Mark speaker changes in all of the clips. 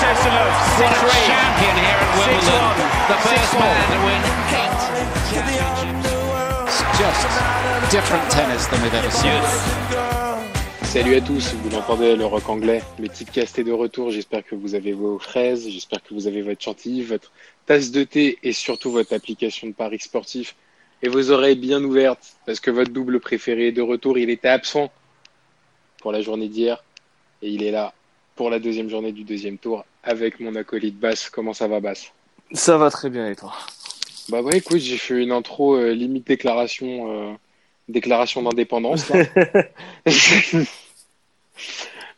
Speaker 1: Three sets to love.
Speaker 2: What a champion here at Wimbledon. The first man to win eight championships. It's just different tennis than we've ever seen.
Speaker 3: Salut à tous, vous l'entendez, le rock anglais. Le Tipcast est de retour. J'espère que vous avez vos fraises, j'espère que vous avez votre chantilly, votre tasse de thé et surtout votre application de paris sportif et vos oreilles bien ouvertes parce que votre double préféré est de retour. Il était absent pour la journée d'hier et il est là pour la deuxième journée du deuxième tour avec mon acolyte Bass. Comment ça va, Bass?
Speaker 4: Ça va très bien et toi?
Speaker 3: Bah ouais, écoute, j'ai fait une intro euh, limite déclaration, euh, déclaration d'indépendance.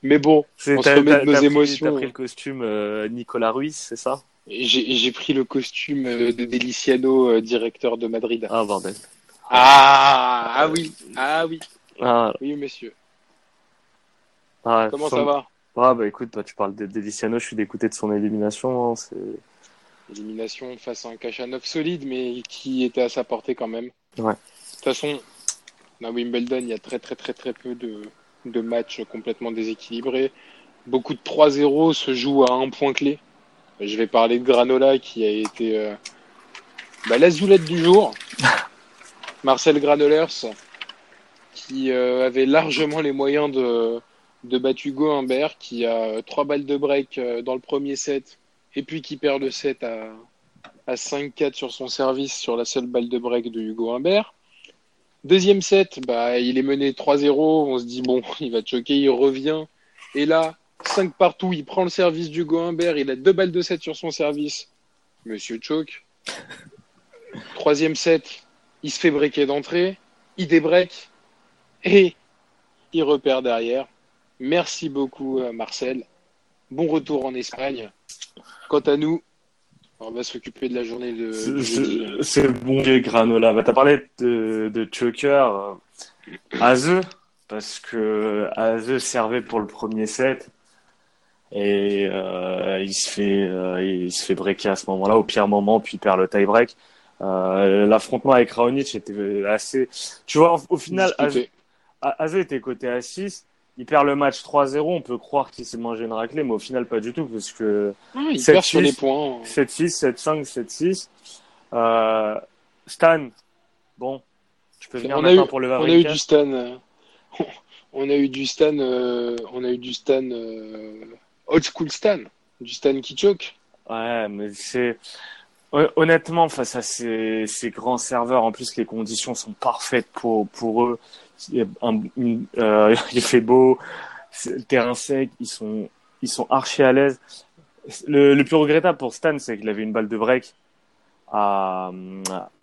Speaker 3: Mais bon,
Speaker 4: C'est-
Speaker 3: on se remet de nos émotions.
Speaker 4: T'as pris le costume euh, Nicolas Ruiz, c'est ça?
Speaker 3: J'ai pris le costume de Deliciano, directeur de Madrid.
Speaker 4: Ah bordel.
Speaker 3: Ah, ah oui, ah oui,
Speaker 4: Ah,
Speaker 3: oui monsieur.
Speaker 4: ah,
Speaker 3: Comment ça va?
Speaker 4: Ah bah écoute, toi tu parles de Deliciano, je suis d'écouter de son élimination. hein, c'est...
Speaker 3: Élimination face à un Kachanov solide, mais qui était à sa portée quand même.
Speaker 4: Ouais.
Speaker 3: De toute façon, à Wimbledon, il y a très très très très peu de, de matchs complètement déséquilibrés. Beaucoup de 3-0 se jouent à un point clé. Je vais parler de Granola qui a été euh, bah, la zoulette du jour. Marcel Granolers qui euh, avait largement les moyens de, de battre Hugo Humbert qui a euh, trois balles de break euh, dans le premier set et puis qui perd le set à, à 5-4 sur son service sur la seule balle de break de Hugo Humbert. Deuxième set, bah, il est mené 3-0, on se dit bon, il va choquer, il revient. Et là, 5 partout, il prend le service d'Hugo Humbert, il a deux balles de set sur son service. Monsieur choke. Troisième set, il se fait breaker d'entrée, il débreak et il repère derrière. Merci beaucoup euh, Marcel. Bon retour en Espagne. Quant à nous, on va s'occuper de la journée de,
Speaker 4: C'est- bon vieux Granola. Bah, t'as parlé de, de choker Aze, parce que Aze servait pour le premier set. Et euh, il se fait euh, il se fait breaker à ce moment-là au pire moment puis il perd le tie break. Euh, L'affrontement avec Raonic était assez tu vois au, au final Aze, était coté à 6 il perd le match 3-0 on peut croire qu'il s'est mangé une raclée mais au final pas du tout parce que
Speaker 3: Ah, il perd sur les points.
Speaker 4: 7-6 7-5 7-6 euh, Stan bon tu peux venir
Speaker 3: On
Speaker 4: maintenant
Speaker 3: eu,
Speaker 4: pour le
Speaker 3: on a eu du Stan. euh, On a eu du Stan. euh, On a eu du Stan. euh, Old school Stan. Du Stan qui choke.
Speaker 4: Ouais, mais c'est hon- honnêtement face à ces, ces grands serveurs, en plus les conditions sont parfaites pour pour eux. Il, un- euh, il fait beau, c'est- le terrain sec, ils sont ils sont archi à l'aise. Le, le plus regrettable pour Stan, c'est qu'il avait une balle de break à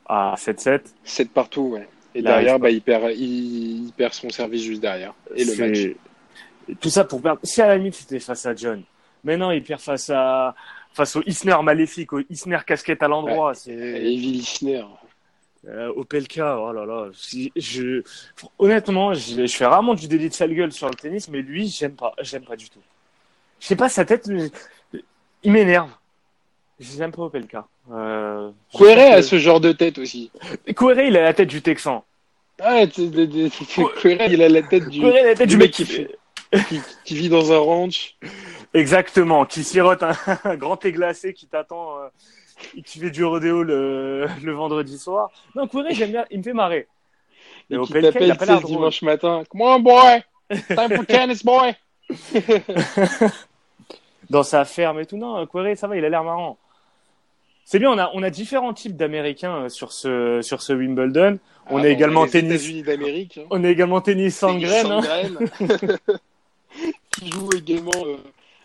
Speaker 4: à 7-7.
Speaker 3: 7 partout, ouais. Et
Speaker 4: Il
Speaker 3: derrière,
Speaker 4: arrive
Speaker 3: bah, il, perd, il, il perd son service juste derrière. Et le
Speaker 4: C'est-
Speaker 3: match.
Speaker 4: Tout ça pour perdre. Si à la limite c'était face à John, mais non, il perd face à face au Isner maléfique, au Isner casquette à l'endroit. C'est
Speaker 3: Et Evie Lichner.
Speaker 4: Euh, Opelka, oh là là, si- je, honnêtement, je, je fais rarement du délit de sale gueule sur le tennis, mais lui, j'aime pas, j'aime pas du tout. Je sais pas, sa tête, mais- il m'énerve. J'aime pas Opelka. Euh,
Speaker 3: a ce genre de tête aussi.
Speaker 4: Kouere, il a la tête du Texan.
Speaker 3: Ah, il a la tête du,
Speaker 4: la tête
Speaker 3: du
Speaker 4: du
Speaker 3: mec
Speaker 4: mec
Speaker 3: qui,
Speaker 4: qui
Speaker 3: fait- qui, qui vit dans un ranch.
Speaker 4: Exactement, qui sirote un, un grand thé glacé qui t'attend, euh, qui fait du rodéo le, le vendredi soir. Non, Kouere, j'aime bien, il me fait marrer.
Speaker 3: Et
Speaker 4: Mais
Speaker 3: qui
Speaker 4: Opelka, il a pas l'air
Speaker 3: dimanche matin. Come on, boy! Time for tennis, boy!
Speaker 4: dans sa ferme et tout. Non, Querrey, ça va, il a l'air marrant. C'est bien, on a, on a différents types d'Américains euh, sur ce, sur ce Wimbledon. On
Speaker 3: Ah,
Speaker 4: est également
Speaker 3: les
Speaker 4: tennis,
Speaker 3: d'Amérique. hein.
Speaker 4: on est également tennis sans graines. hein.
Speaker 3: Qui joue également euh,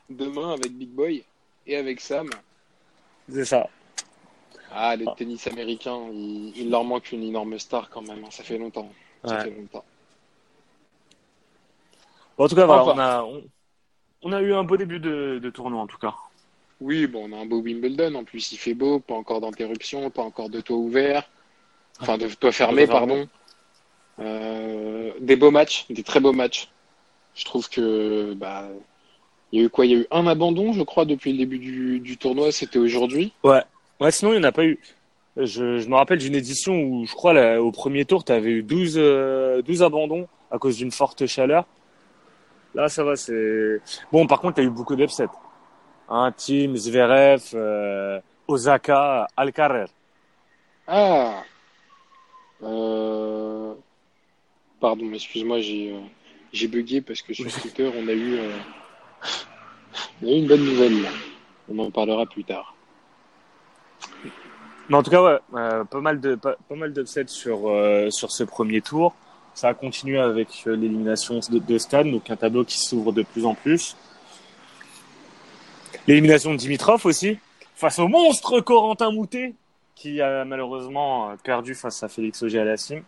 Speaker 3: demain avec Big Boy et avec Sam.
Speaker 4: C'est ça.
Speaker 3: Ah, le tennis américain, il, il leur manque une énorme star quand même. hein. Ça fait longtemps. Ça
Speaker 4: Ouais.
Speaker 3: fait longtemps.
Speaker 4: Bon, en tout cas, voilà,
Speaker 3: Enfin.
Speaker 4: on a, on, on a eu un beau début de, de tournoi, en tout cas.
Speaker 3: Oui, bon, on a un beau Wimbledon. En plus, il fait beau, pas encore d'interruption, pas encore de toit ouvert. Enfin, de toit fermé, pardon. Euh, des beaux matchs, des très beaux matchs. Je trouve que bah, il y a eu quoi? Il y a eu un abandon, je crois, depuis le début du, du tournoi. C'était aujourd'hui.
Speaker 4: Ouais. Ouais, sinon, il n'y en a pas eu. Je, je me rappelle d'une édition où, je crois, là, au premier tour, tu avais eu 12, euh, 12 abandons à cause d'une forte chaleur. Là, ça va, c'est. Bon, par contre, il y a eu beaucoup d'upsets. Hein, Tim, Zverev, euh, Osaka, Alcaraz.
Speaker 3: Ah euh... Pardon, excuse-moi, j'ai euh, j'ai bugué parce que sur Twitter, on a eu, on a eu une bonne nouvelle. Là. On en parlera plus tard.
Speaker 4: Mais en tout cas, ouais, euh, pas mal de pas, pas mal d'upsets sur euh, sur ce premier tour. Ça a continué avec euh, l'élimination de, de Stan, donc un tableau qui s'ouvre de plus en plus. L'élimination de Dimitrov aussi, face au monstre Corentin Moutet, qui a malheureusement perdu face à Félix Auger-Aliassime.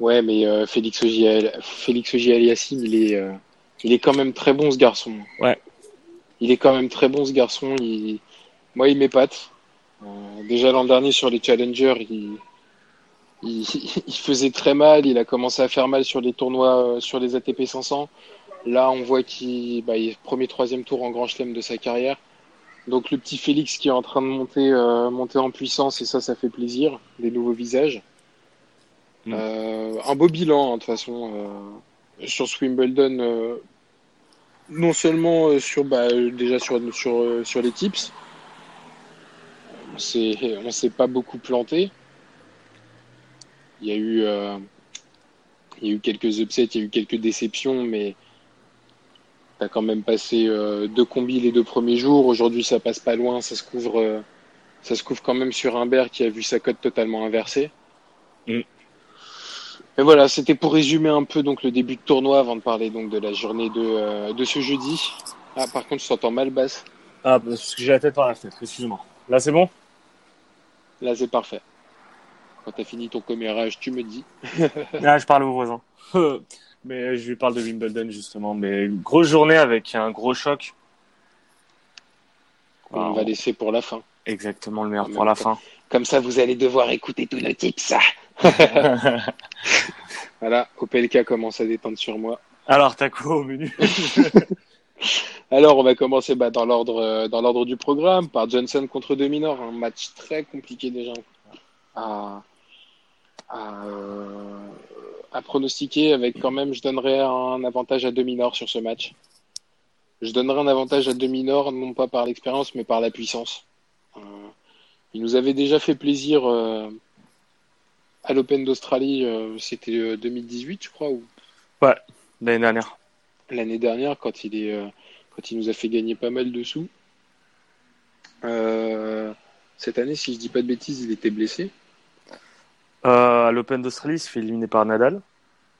Speaker 3: Ouais, mais Félix Auger Félix il est il est quand même très bon ce garçon.
Speaker 4: Ouais.
Speaker 3: Il est quand même très bon ce garçon. Il... Moi, il m'épate. Euh, déjà l'an dernier sur les challengers, il... il il faisait très mal. Il a commencé à faire mal sur les tournois, euh, sur les ATP 500. Là, on voit qu'il bah, il est premier, troisième tour en Grand Chelem de sa carrière. Donc le petit Félix qui est en train de monter, euh, monter en puissance et ça, ça fait plaisir. Des nouveaux visages.
Speaker 4: Mm.
Speaker 3: Euh, un beau bilan, hein, de toute façon, euh, sur ce Wimbledon. euh, non seulement euh, sur, bah, euh, déjà sur, sur, euh, sur les tips. On s'est, pas beaucoup planté. Il y a eu, euh, il y a eu quelques upsets, il y a eu quelques déceptions, mais t'as quand même passé euh, deux combis les deux premiers jours. Aujourd'hui, ça passe pas loin, ça se couvre, ça se couvre quand même sur Humbert qui a vu sa cote totalement inversée.
Speaker 4: Mm.
Speaker 3: Mais voilà, c'était pour résumer un peu donc le début de tournoi avant de parler donc de la journée de, euh, de ce jeudi. Ah, par contre, je t'entends mal basse.
Speaker 4: Ah, parce que j'ai la tête par la fenêtre, excuse-moi. Là, c'est bon?
Speaker 3: Là, c'est parfait. Quand t'as fini ton commérage, tu me dis.
Speaker 4: Ah, je parle aux voisins. Mais je lui parle de Wimbledon, justement. Mais grosse journée avec un gros choc.
Speaker 3: On va laisser pour la fin.
Speaker 4: Exactement le meilleur pour la
Speaker 3: temps.
Speaker 4: fin.
Speaker 3: Comme ça, vous allez devoir écouter tous nos tips. Voilà, Opelka commence à détendre sur moi.
Speaker 4: Alors, t'as quoi au menu
Speaker 3: Alors, on va commencer bah, dans l'ordre euh, dans l'ordre du programme par Johnson contre Dominor, un match très compliqué déjà à à, euh, à pronostiquer. Avec quand même, je donnerais un avantage à Dominor sur ce match. Je donnerais un avantage à Dominor non pas par l'expérience, mais par la puissance. Euh, il nous avait déjà fait plaisir euh, à l'Open d'Australie. euh, C'était euh, 2018, je crois, ou?
Speaker 4: L'année dernière.
Speaker 3: l'année dernière quand il est euh, quand il nous a fait gagner pas mal de sous. Euh, cette année, si je dis pas de bêtises, il était blessé.
Speaker 4: Euh, à l'Open d'Australie, il se fait éliminer par Nadal.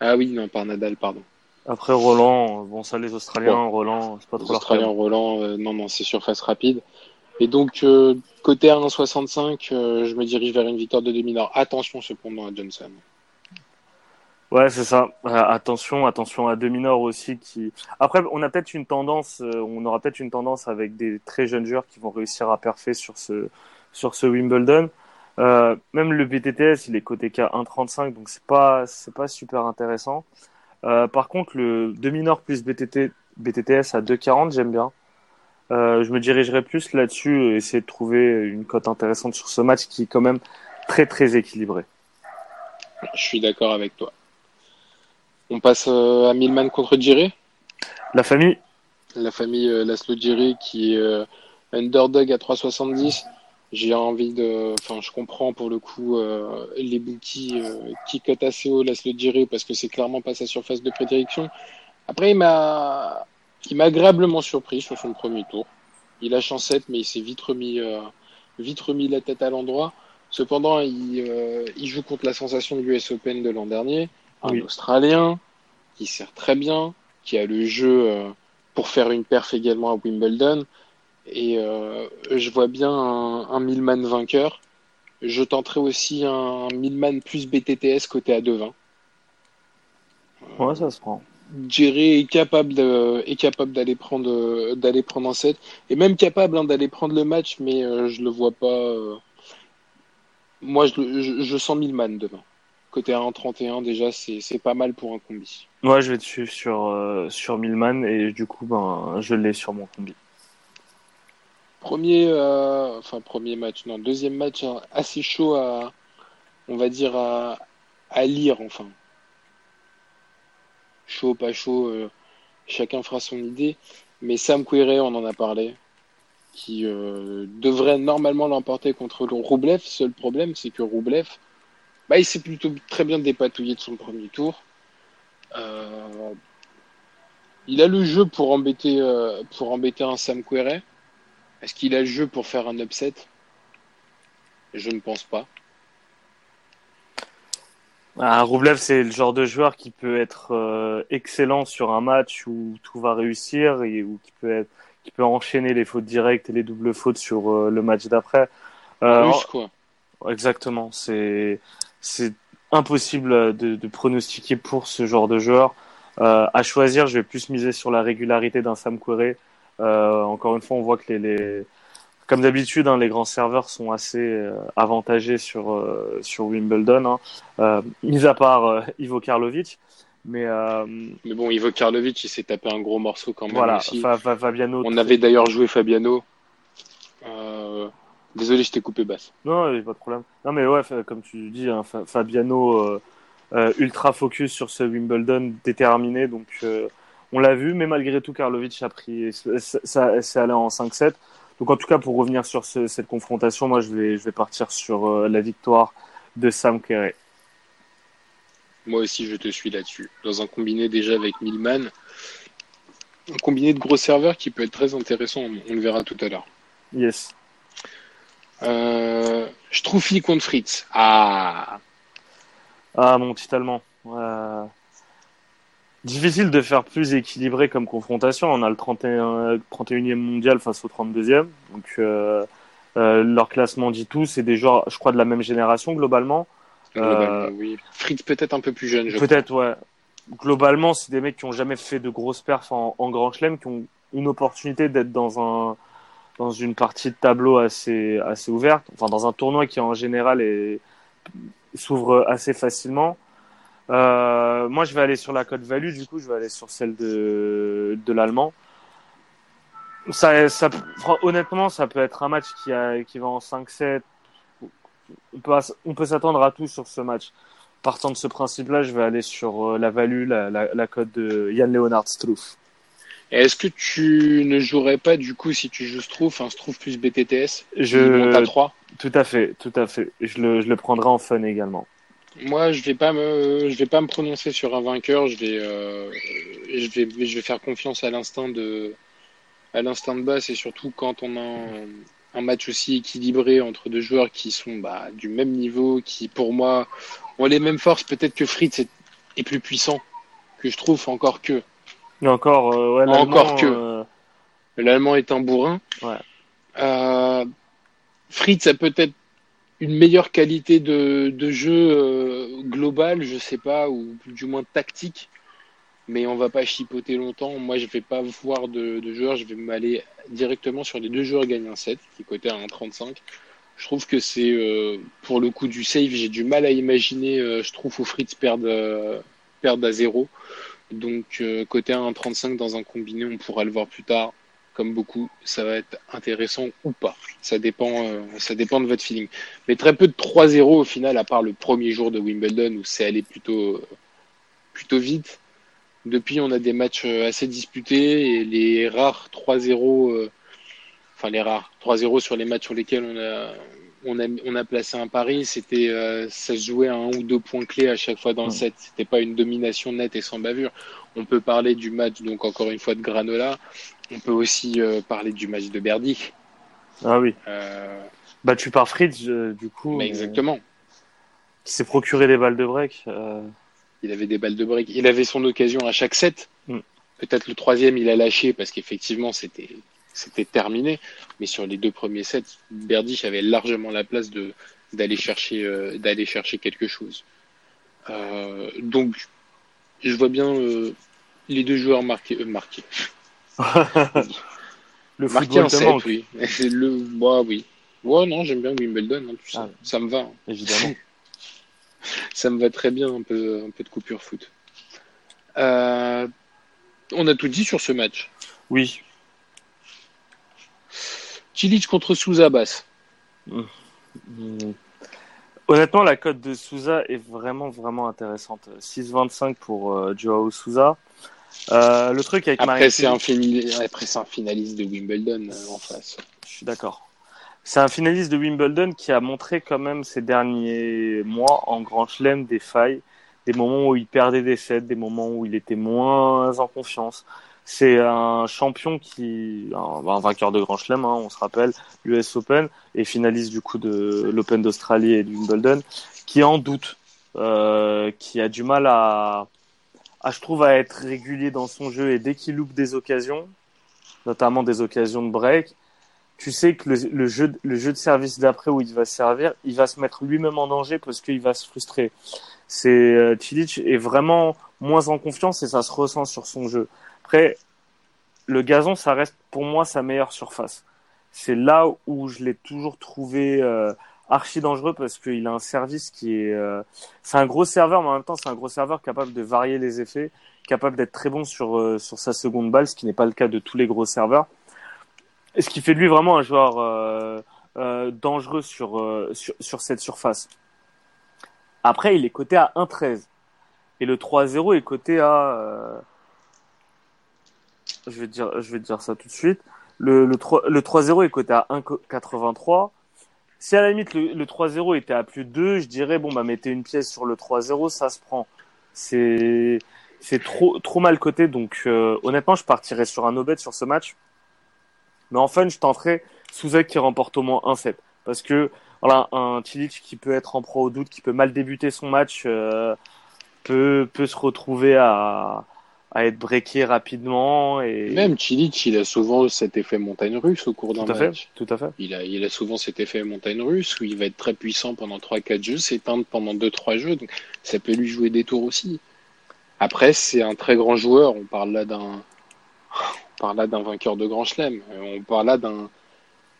Speaker 3: Ah oui, non, par Nadal, pardon.
Speaker 4: Après Roland, euh, bon ça les Australiens, Roland, c'est pas
Speaker 3: Les
Speaker 4: trop
Speaker 3: Australiens. Roland, euh, non, non, c'est surface rapide. Et donc, euh, côté à 1,65, euh, je me dirige vers une victoire de demi-nord. Attention cependant à Johnson.
Speaker 4: Ouais, c'est ça. Euh, attention, attention à Dominor aussi qui. Après, on a peut-être une tendance, euh, on aura peut-être une tendance avec des très jeunes joueurs qui vont réussir à perfer sur ce sur ce Wimbledon. Euh, même le BTTS, il est coté qu'à 1,35, donc c'est pas c'est pas super intéressant. Par contre, le Dominor plus BTT, BTTS à 2,40, j'aime bien. Euh, je me dirigerai plus là-dessus et essayer de trouver une cote intéressante sur ce match qui est quand même très très équilibré.
Speaker 3: Je suis d'accord avec toi. On passe euh, à Milman contre Giré.
Speaker 4: La famille,
Speaker 3: la famille euh, Laszlo Djiri qui est underdog à 3,70. J'ai envie de, enfin, je comprends pour le coup euh, les bookies euh, qui cotent assez haut Laszlo Djiri parce que c'est clairement pas sa surface de prédilection. Après, il m'a, il m'a agréablement surpris sur son premier tour. Il a chancette, mais il s'est vite remis, euh, vite remis la tête à l'endroit. Cependant, il, euh, il joue contre la sensation du US Open de l'an dernier, un
Speaker 4: Oui.
Speaker 3: Australien qui sert très bien, qui a le jeu euh, pour faire une perf également à Wimbledon. Et euh, je vois bien un, un Milman vainqueur. Je tenterai aussi un Milman plus BTTS côté à 2,20.
Speaker 4: ouais, ça se prend.
Speaker 3: Jerry est capable de, est capable d'aller prendre d'aller prendre un set et même capable hein, d'aller prendre le match, mais euh, je le vois pas. euh, Moi, je, je, je sens Milman demain. Côté 1,31 déjà, c'est c'est pas mal pour un combi.
Speaker 4: Moi, je vais te suivre sur, euh, sur Milman et du coup, ben, je l'ai sur mon combi.
Speaker 3: Premier, euh, enfin premier match, non, deuxième match hein, assez chaud à, on va dire à, à lire, enfin. Chaud, pas chaud, euh, chacun fera son idée. Mais Sam Querrey, on en a parlé, qui euh, devrait normalement l'emporter contre le Roublev. Seul problème, c'est que Roublev, bah, il s'est plutôt très bien dépatouillé de son premier tour. Euh, il a le jeu pour embêter, pour embêter un Sam Querrey. Est-ce qu'il a le jeu pour faire un upset? Je ne pense pas.
Speaker 4: Ah, Roublev, c'est le genre de joueur qui peut être euh, excellent sur un match où tout va réussir et où qui peut être, qui peut enchaîner les fautes directes et les doubles fautes sur euh, le match d'après. Euh,
Speaker 3: Russe, quoi.
Speaker 4: Exactement, c'est c'est impossible de, de pronostiquer pour ce genre de joueur. Euh, à choisir, je vais plus miser sur la régularité d'un Sam Querrey. Euh, encore une fois, on voit que les, les comme d'habitude, hein, les grands serveurs sont assez euh, avantagés sur euh, sur Wimbledon, hein. Euh, mis à part euh, Ivo Karlovic, mais
Speaker 3: Mais bon, Ivo Karlovic, il s'est tapé un gros morceau quand même
Speaker 4: voilà,
Speaker 3: aussi.
Speaker 4: Fa- Fa- Fabiano.
Speaker 3: On avait d'ailleurs joué Fabiano. Désolé, je t'ai coupé basse.
Speaker 4: Non, pas de problème. Non, mais ouais, comme tu dis, hein, Fa- Fabiano euh, ultra focus sur ce Wimbledon déterminé. Donc, euh, on l'a vu, mais malgré tout, Karlovic a pris, ça, ça, c'est allé en 5-7. Donc, en tout cas, pour revenir sur ce- cette confrontation, moi, je vais, je vais partir sur euh, la victoire de Sam Querrey.
Speaker 3: Moi aussi, je te suis là-dessus. Dans un combiné déjà avec Milman. Un combiné de gros serveurs qui peut être très intéressant. On le verra tout à l'heure.
Speaker 4: Yes.
Speaker 3: Euh, contre Fritz. Ah,
Speaker 4: Ah, mon petit Allemand. Euh, Difficile de faire plus équilibré comme confrontation. On a le 31, 31e mondial face au 32e. Donc, euh, euh, leur classement dit tout. C'est des joueurs, je crois, de la même génération globalement.
Speaker 3: globalement, oui. Fritz peut-être un peu plus jeune, je
Speaker 4: Peut-être, ouais. Globalement, c'est des mecs qui ont jamais fait de grosses perfs en, en Grand Chelem, qui ont une opportunité d'être dans un dans une partie de tableau assez assez ouverte, enfin dans un tournoi qui en général est s'ouvre assez facilement. Euh, moi, je vais aller sur la cote value. Du coup, je vais aller sur celle de de l'allemand. Ça, ça, honnêtement, ça peut être un match qui a qui va en 5-7. On peut on peut s'attendre à tout sur ce match partant de ce principe-là, je vais aller sur euh, la value, la, la, la cote de Yann Leonard Struff.
Speaker 3: Est-ce que tu ne jouerais pas, du coup, si tu joues Struff, un Struff plus BTTS
Speaker 4: Je-
Speaker 3: monte à 3
Speaker 4: Tout à fait, tout à fait. Je le, je le prendrai en fun également.
Speaker 3: Moi, je vais pas me, je vais pas me prononcer sur un vainqueur. Je vais, euh, je vais, je vais faire confiance à l'instinct de, à l'instinct de base et surtout quand on a un, un match aussi équilibré entre deux joueurs qui sont bah, du même niveau, qui pour moi ont les mêmes forces. Peut-être que Fritz est, est plus puissant que je trouve encore que
Speaker 4: encore, euh, ouais, l'Allemand,
Speaker 3: Encore que.
Speaker 4: euh,
Speaker 3: l'Allemand est un bourrin.
Speaker 4: Ouais.
Speaker 3: Euh, Fritz a peut-être une meilleure qualité de, jeu euh, global, je sais pas, ou du moins tactique. Mais on va pas chipoter longtemps. Moi, je vais pas voir de, joueurs. Je vais m'aller directement sur les deux joueurs gagnent un set, qui est coté à 1,35. Je trouve que c'est euh, pour le coup du save. J'ai du mal à imaginer. euh, je trouve au Fritz perdre, perdre à zéro. Donc côté à 1,35 dans un combiné, on pourra le voir plus tard comme beaucoup, ça va être intéressant ou pas. Ça dépend, euh, ça dépend de votre feeling. Mais très peu de 3-0 au final, à part le premier jour de Wimbledon où c'est allé plutôt, plutôt vite. Depuis, on a des matchs euh, assez disputés et les rares 3-0, euh, enfin les rares 3-0 sur les matchs sur lesquels on a, on a, on a placé un pari, c'était, euh, ça se jouait à un ou deux points clés à chaque fois dans le set. C'était pas une domination nette et sans bavure. On peut parler du match, donc encore une fois de Granola. On peut aussi euh, parler du match de Berdy.
Speaker 4: Ah oui.
Speaker 3: Euh,
Speaker 4: Battu par Fritz, euh, du coup.
Speaker 3: mais
Speaker 4: euh,
Speaker 3: exactement.
Speaker 4: qui s'est procuré des balles de break. euh,
Speaker 3: Il avait des balles de break. Il avait son occasion à chaque set.
Speaker 4: Mm.
Speaker 3: Peut-être le troisième, il a lâché parce qu'effectivement, c'était c'était terminé. Mais sur les deux premiers sets, Berdych avait largement la place de d'aller chercher euh, d'aller chercher quelque chose. Euh, donc, je vois bien euh, les deux joueurs marqués. Marqués.
Speaker 4: Le
Speaker 3: Marqué un
Speaker 4: football te
Speaker 3: 7,
Speaker 4: manque,
Speaker 3: oui. Le... Moi, oui. Ouais, non, j'aime bien Wimbledon, hein, tu sais.
Speaker 4: Ah.
Speaker 3: ça me va. hein.
Speaker 4: évidemment.
Speaker 3: Ça me va très bien, un peu, un peu de coupure foot. Euh, on a tout dit sur ce match.
Speaker 4: Oui,
Speaker 3: Cilic contre Souza Bass.
Speaker 4: Hmm. Honnêtement, la cote de Souza est vraiment, vraiment intéressante. 6,25 pour euh, Joao Souza. Euh, le truc avec
Speaker 3: Après, c'est un, fini- Après, c'est un finaliste de Wimbledon euh, en face.
Speaker 4: Je suis d'accord. C'est un finaliste de Wimbledon qui a montré quand même ces derniers mois en Grand Chelem des failles, des moments où il perdait des sets, des moments où il était moins en confiance. C'est un champion qui, un, un vainqueur de Grand Chelem, hein, on se rappelle, l'US Open et finaliste du coup de l'Open d'Australie et du Wimbledon, qui est en doute, euh, qui a du mal à, à, je trouve, à être régulier dans son jeu et dès qu'il loupe des occasions, notamment des occasions de break, tu sais que le, jeu, le jeu de service d'après où il va servir, il va se mettre lui-même en danger parce qu'il va se frustrer. C'est euh, est vraiment moins en confiance et ça se ressent sur son jeu. Après, le gazon, ça reste pour moi sa meilleure surface. C'est là où je l'ai toujours trouvé euh, archi dangereux parce qu'il a un service qui est, euh, c'est un gros serveur, mais en même temps c'est un gros serveur capable de varier les effets, capable d'être très bon sur euh, sur sa seconde balle, ce qui n'est pas le cas de tous les gros serveurs. Ce qui fait de lui vraiment un joueur euh, euh, dangereux sur, euh, sur, sur cette surface. Après, il est coté à 1,13. Et le 3-0 est coté à... euh, je, vais dire, je vais dire ça tout de suite. Le, le 3 le 3-0 est coté à 1,83. Si à la limite le, le 3-0 était à plus de 2, je dirais, bon, bah mettez une pièce sur le 3-0, ça se prend. C'est c'est trop, trop mal coté. Donc euh, honnêtement, je partirais sur un no-bet sur ce match. Mais en fun, je tenterai Souza qui remporte au moins un set. Parce que voilà, un Cilic qui peut être en pro au doute, qui peut mal débuter son match, euh, peut, peut se retrouver à, à être breaké rapidement. Et...
Speaker 3: Même Cilic, il a souvent cet effet montagne russe au cours d'un
Speaker 4: à fait,
Speaker 3: match.
Speaker 4: tout à fait.
Speaker 3: Il a, il a souvent cet effet montagne russe où il va être très puissant pendant 3-4 jeux, s'éteindre pendant 2-3 jeux. Donc ça peut lui jouer des tours aussi. Après, c'est un très grand joueur. On parle là d'un, on parle là d'un vainqueur de Grand Chelem. On parle là d'un,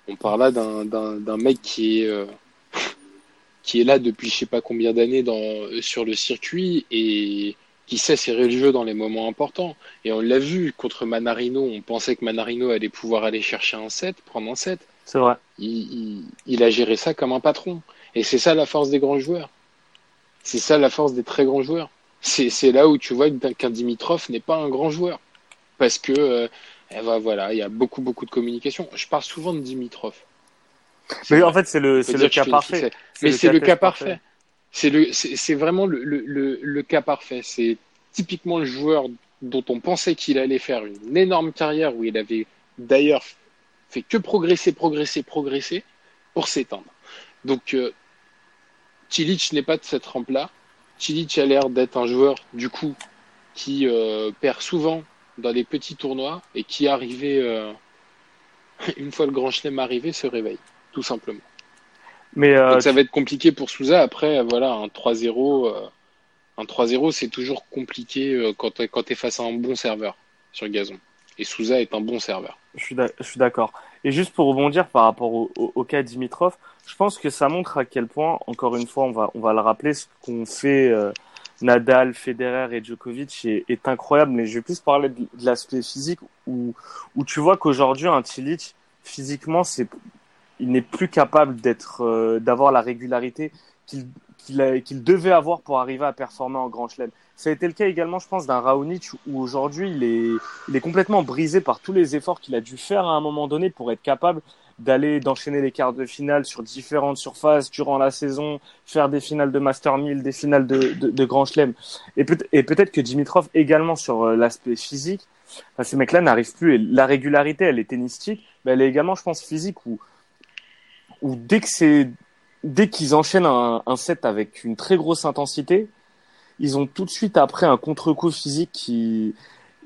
Speaker 3: on parle là d'un, d'un, d'un mec qui est, euh, qui est là depuis je sais pas combien d'années dans, sur le circuit et qui sait serrer le jeu dans les moments importants. Et on l'a vu contre Manarino. On pensait que Manarino allait pouvoir aller chercher un set, prendre un set.
Speaker 4: C'est vrai.
Speaker 3: Il, il, il a géré ça comme un patron. Et c'est ça la force des grands joueurs. C'est ça la force des très grands joueurs. C'est, là où tu vois qu'un Dimitrov n'est pas un grand joueur. Parce que, euh, eh ben voilà, il y a beaucoup, beaucoup de communication. Je parle souvent de Dimitrov.
Speaker 4: Mais en fait, c'est le, le cas parfait.
Speaker 3: Mais c'est le cas parfait. C'est vraiment le, cas parfait. C'est typiquement le joueur dont on pensait qu'il allait faire une énorme carrière, où il avait d'ailleurs fait que progresser, progresser, progresser pour s'éteindre. Donc, euh, n'est pas de cette rampe-là. Cilic a l'air d'être un joueur, du coup, qui euh, perd souvent dans des petits tournois et qui, arrivé, euh, une fois le grand chelem arrivé, se réveille, tout simplement.
Speaker 4: Mais euh,
Speaker 3: Donc ça va être compliqué pour Souza. Après, voilà, un 3-0, euh, un 3-0, c'est toujours compliqué euh, quand tu es face à un bon serveur sur gazon. Et Souza est un bon serveur.
Speaker 4: Je suis d'accord. Et juste pour rebondir par rapport au, au, au cas Dimitrov, je pense que ça montre à quel point, encore une fois, on va, on va le rappeler, ce qu'ont fait euh, Nadal, Federer et Djokovic est, est incroyable. Mais je vais plus parler de, de l'aspect physique où, où tu vois qu'aujourd'hui, un Cilic, physiquement, c'est, il n'est plus capable d'être, euh, d'avoir la régularité qu'il qu'il qu'il devait avoir pour arriver à performer en Grand Chelem. Ça a été le cas également, je pense, d'un Raonic où aujourd'hui il est, il est complètement brisé par tous les efforts qu'il a dû faire à un moment donné pour être capable d'aller d'enchaîner les quarts de finale sur différentes surfaces durant la saison, faire des finales de Master 1000, des finales de, de, de Grand Chelem. Et, peut et peut-être que Dimitrov également sur euh, l'aspect physique, enfin, ces mecs-là n'arrivent plus. Et la régularité, elle est tennistique, mais elle est également, je pense, physique où, où dès que c'est dès qu'ils enchaînent un, un set avec une très grosse intensité, ils ont tout de suite après un contre-coup physique qui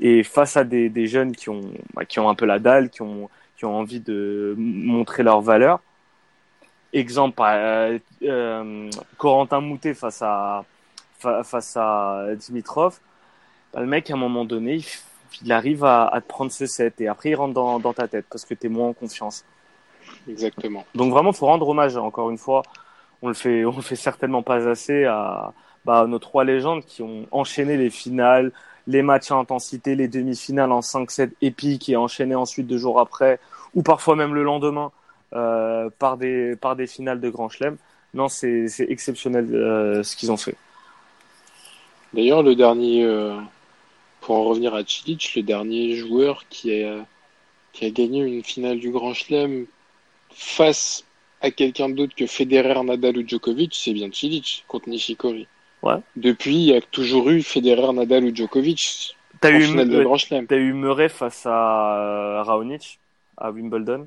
Speaker 4: et face à des, des jeunes qui ont bah, qui ont un peu la dalle, qui ont qui ont envie de montrer leur valeur. Exemple, euh, euh, Corentin Moutet face à fa- face à Dimitrov. bah, le mec, à un moment donné, il, il arrive à, à, te prendre ce set et après il rentre dans, dans ta tête parce que tu es moins en confiance.
Speaker 3: Exactement.
Speaker 4: Donc vraiment, faut rendre hommage, encore une fois. On le fait, on le fait certainement pas assez à, bah, nos trois légendes qui ont enchaîné les finales, les matchs à intensité, les demi-finales en 5-7 épiques et enchaîné ensuite deux jours après, ou parfois même le lendemain, euh, par, des, par des finales de Grand Chelem. Non, c'est exceptionnel euh, ce qu'ils ont fait.
Speaker 3: D'ailleurs, le dernier, euh, pour en revenir à Cilic, le dernier joueur qui a, qui a gagné une finale du Grand Chelem face à quelqu'un d'autre que Federer, Nadal ou Djokovic, c'est bien Cilic contre Nishikori.
Speaker 4: Ouais.
Speaker 3: Depuis, il y a toujours eu Federer, Nadal ou Djokovic
Speaker 4: T'as eu, Murray face à euh, Raonic à Wimbledon.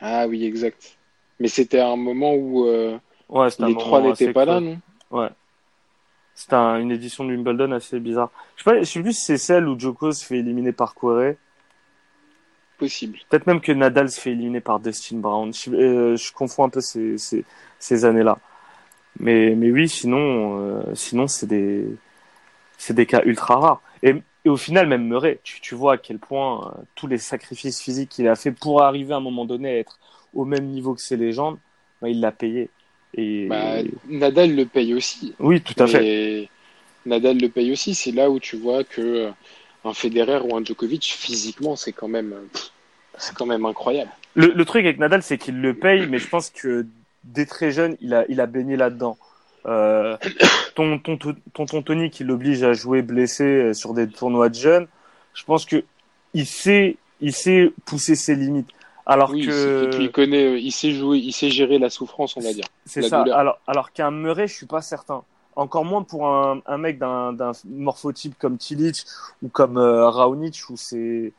Speaker 3: Ah oui, exact. Mais c'était un moment où euh,
Speaker 4: Ouais,
Speaker 3: les trois n'étaient pas là, non?
Speaker 4: Ouais. C'était un- une édition de Wimbledon assez bizarre. Je sais pas, je sais plus si c'est celle où Djoko se fait éliminer par Querrey.
Speaker 3: Possible.
Speaker 4: Peut-être même que Nadal se fait éliminer par Dustin Brown. Je, euh, je confonds un peu ces, ces, ces années-là. Mais, mais oui, sinon, euh, sinon c'est des, c'est des cas ultra rares. Et, et au final, même Murray, tu, tu vois à quel point euh, tous les sacrifices physiques qu'il a fait pour arriver à un moment donné à être au même niveau que ses légendes, bah, il l'a payé. Et
Speaker 3: Bah, Nadal le paye aussi.
Speaker 4: oui, tout à fait.
Speaker 3: Nadal le paye aussi. C'est là où tu vois que un Federer ou un Djokovic, physiquement, c'est quand même, c'est quand même incroyable.
Speaker 4: Le, le truc avec Nadal, c'est qu'il le paye, mais je pense que dès très jeune, il a, il a baigné là-dedans. Euh, ton, ton, ton, ton Tony qui l'oblige à jouer blessé euh, sur des tournois de jeunes, je pense que il sait, il sait pousser ses limites. Alors
Speaker 3: oui,
Speaker 4: que
Speaker 3: il connaît, euh, il sait jouer, il sait gérer la souffrance, on va dire.
Speaker 4: c'est ça.
Speaker 3: douleur.
Speaker 4: Alors, alors qu'un Murray, je suis pas certain. Encore moins pour un, un mec d'un d'un morphotype comme Tilic ou comme euh, Raonic où c'est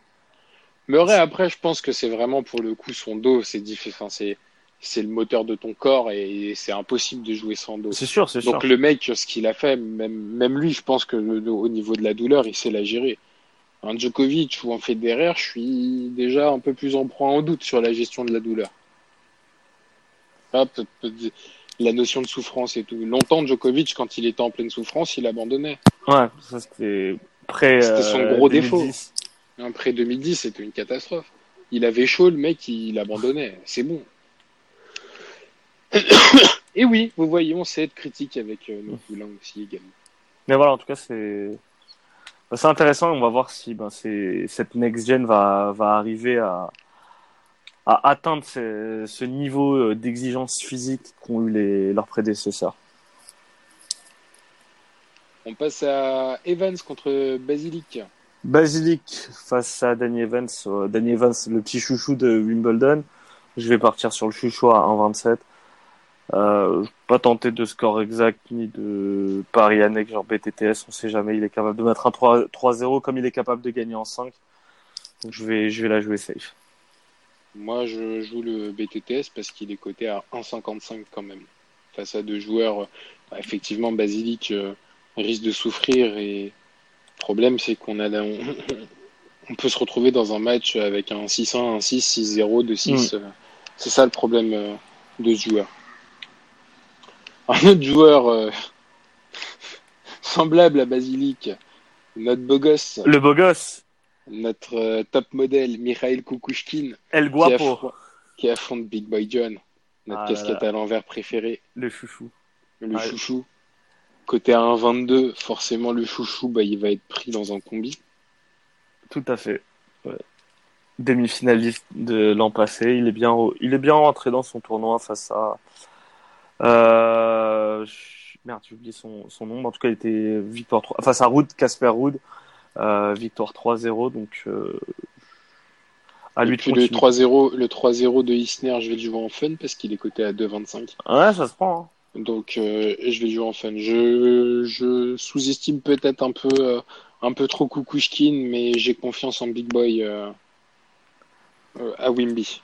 Speaker 3: Murray, après, je pense que c'est vraiment pour le coup son dos, c'est diff- enfin, c'est, c'est le moteur de ton corps et c'est impossible de jouer sans dos.
Speaker 4: c'est sûr, c'est sûr.
Speaker 3: Donc le mec, ce qu'il a fait, même, même lui, je pense que le- au niveau de la douleur, il sait la gérer. Un Djokovic ou un Federer, je suis déjà un peu plus en proie en doute sur la gestion de la douleur. Ah, la notion de souffrance et tout. Longtemps, Djokovic, quand il était en pleine souffrance, il abandonnait.
Speaker 4: Ouais, ça c'était près.
Speaker 3: C'était son
Speaker 4: euh,
Speaker 3: gros défaut.
Speaker 4: 2010.
Speaker 3: Après 2010, c'était une catastrophe. Il avait chaud, le mec, il abandonnait. C'est bon. Et oui, vous voyez, on sait être critique avec euh, nos poulains aussi également.
Speaker 4: Mais voilà, en tout cas, c'est bah, c'est intéressant. On va voir si ben, cette next gen va va arriver à à atteindre ce, ce niveau euh, d'exigence physique qu'ont eu les leurs prédécesseurs.
Speaker 3: On passe à Evans contre Basilic.
Speaker 4: Basilic face à Danny Evans. euh, Danny Evans, le petit chouchou de Wimbledon. Je vais partir sur le chouchou à 1,27. Euh, pas tenter de score exact ni de pari annexe genre BTTS. On sait jamais. Il est capable de mettre un 3 3-0 comme il est capable de gagner en 5. Donc je vais, je vais la jouer safe.
Speaker 3: Moi, je joue le BTTS parce qu'il est coté à 1,55 quand même. Face à deux joueurs, bah, effectivement, Basilic euh, risque de souffrir et le problème, c'est qu'on a, la- on, peut se retrouver dans un match avec un 6-1, un 6, 6-0, 2-6. euh, C'est ça le problème euh, de ce joueur. Un autre joueur euh, semblable à Basilic, notre beau gosse,
Speaker 4: Le beau gosse,
Speaker 3: notre euh, top modèle, Mikhail Kukushkin,
Speaker 4: El
Speaker 3: qui,
Speaker 4: Guapo,
Speaker 3: affron- qui affronte Big Boy John, notre
Speaker 4: Ah
Speaker 3: casquette
Speaker 4: là.
Speaker 3: à l'envers préféré,
Speaker 4: le chouchou.
Speaker 3: le
Speaker 4: Ah,
Speaker 3: chouchou. Côté à 1,22, forcément le chouchou, bah, il va être pris dans un combi.
Speaker 4: Tout à fait. Ouais. Demi-finaliste de l'an passé, il est bien, il est bien rentré dans son tournoi face à. Euh... Merde, j'ai oublié son, son nom. En tout cas, il était victoire 3... face à Ruud, Casper euh, victoire 3-0. Donc, euh... à lui
Speaker 3: puis le
Speaker 4: continuer.
Speaker 3: 3-0, le 3-0 de Isner, je vais le jouer en fun parce qu'il est coté à 2,25.
Speaker 4: Ouais, ça se prend. hein.
Speaker 3: Donc euh, je vais le jouer en fun. Je, je sous-estime peut-être un peu, euh, un peu trop Kukushkin, mais j'ai confiance en Big Boy euh, à Wimby.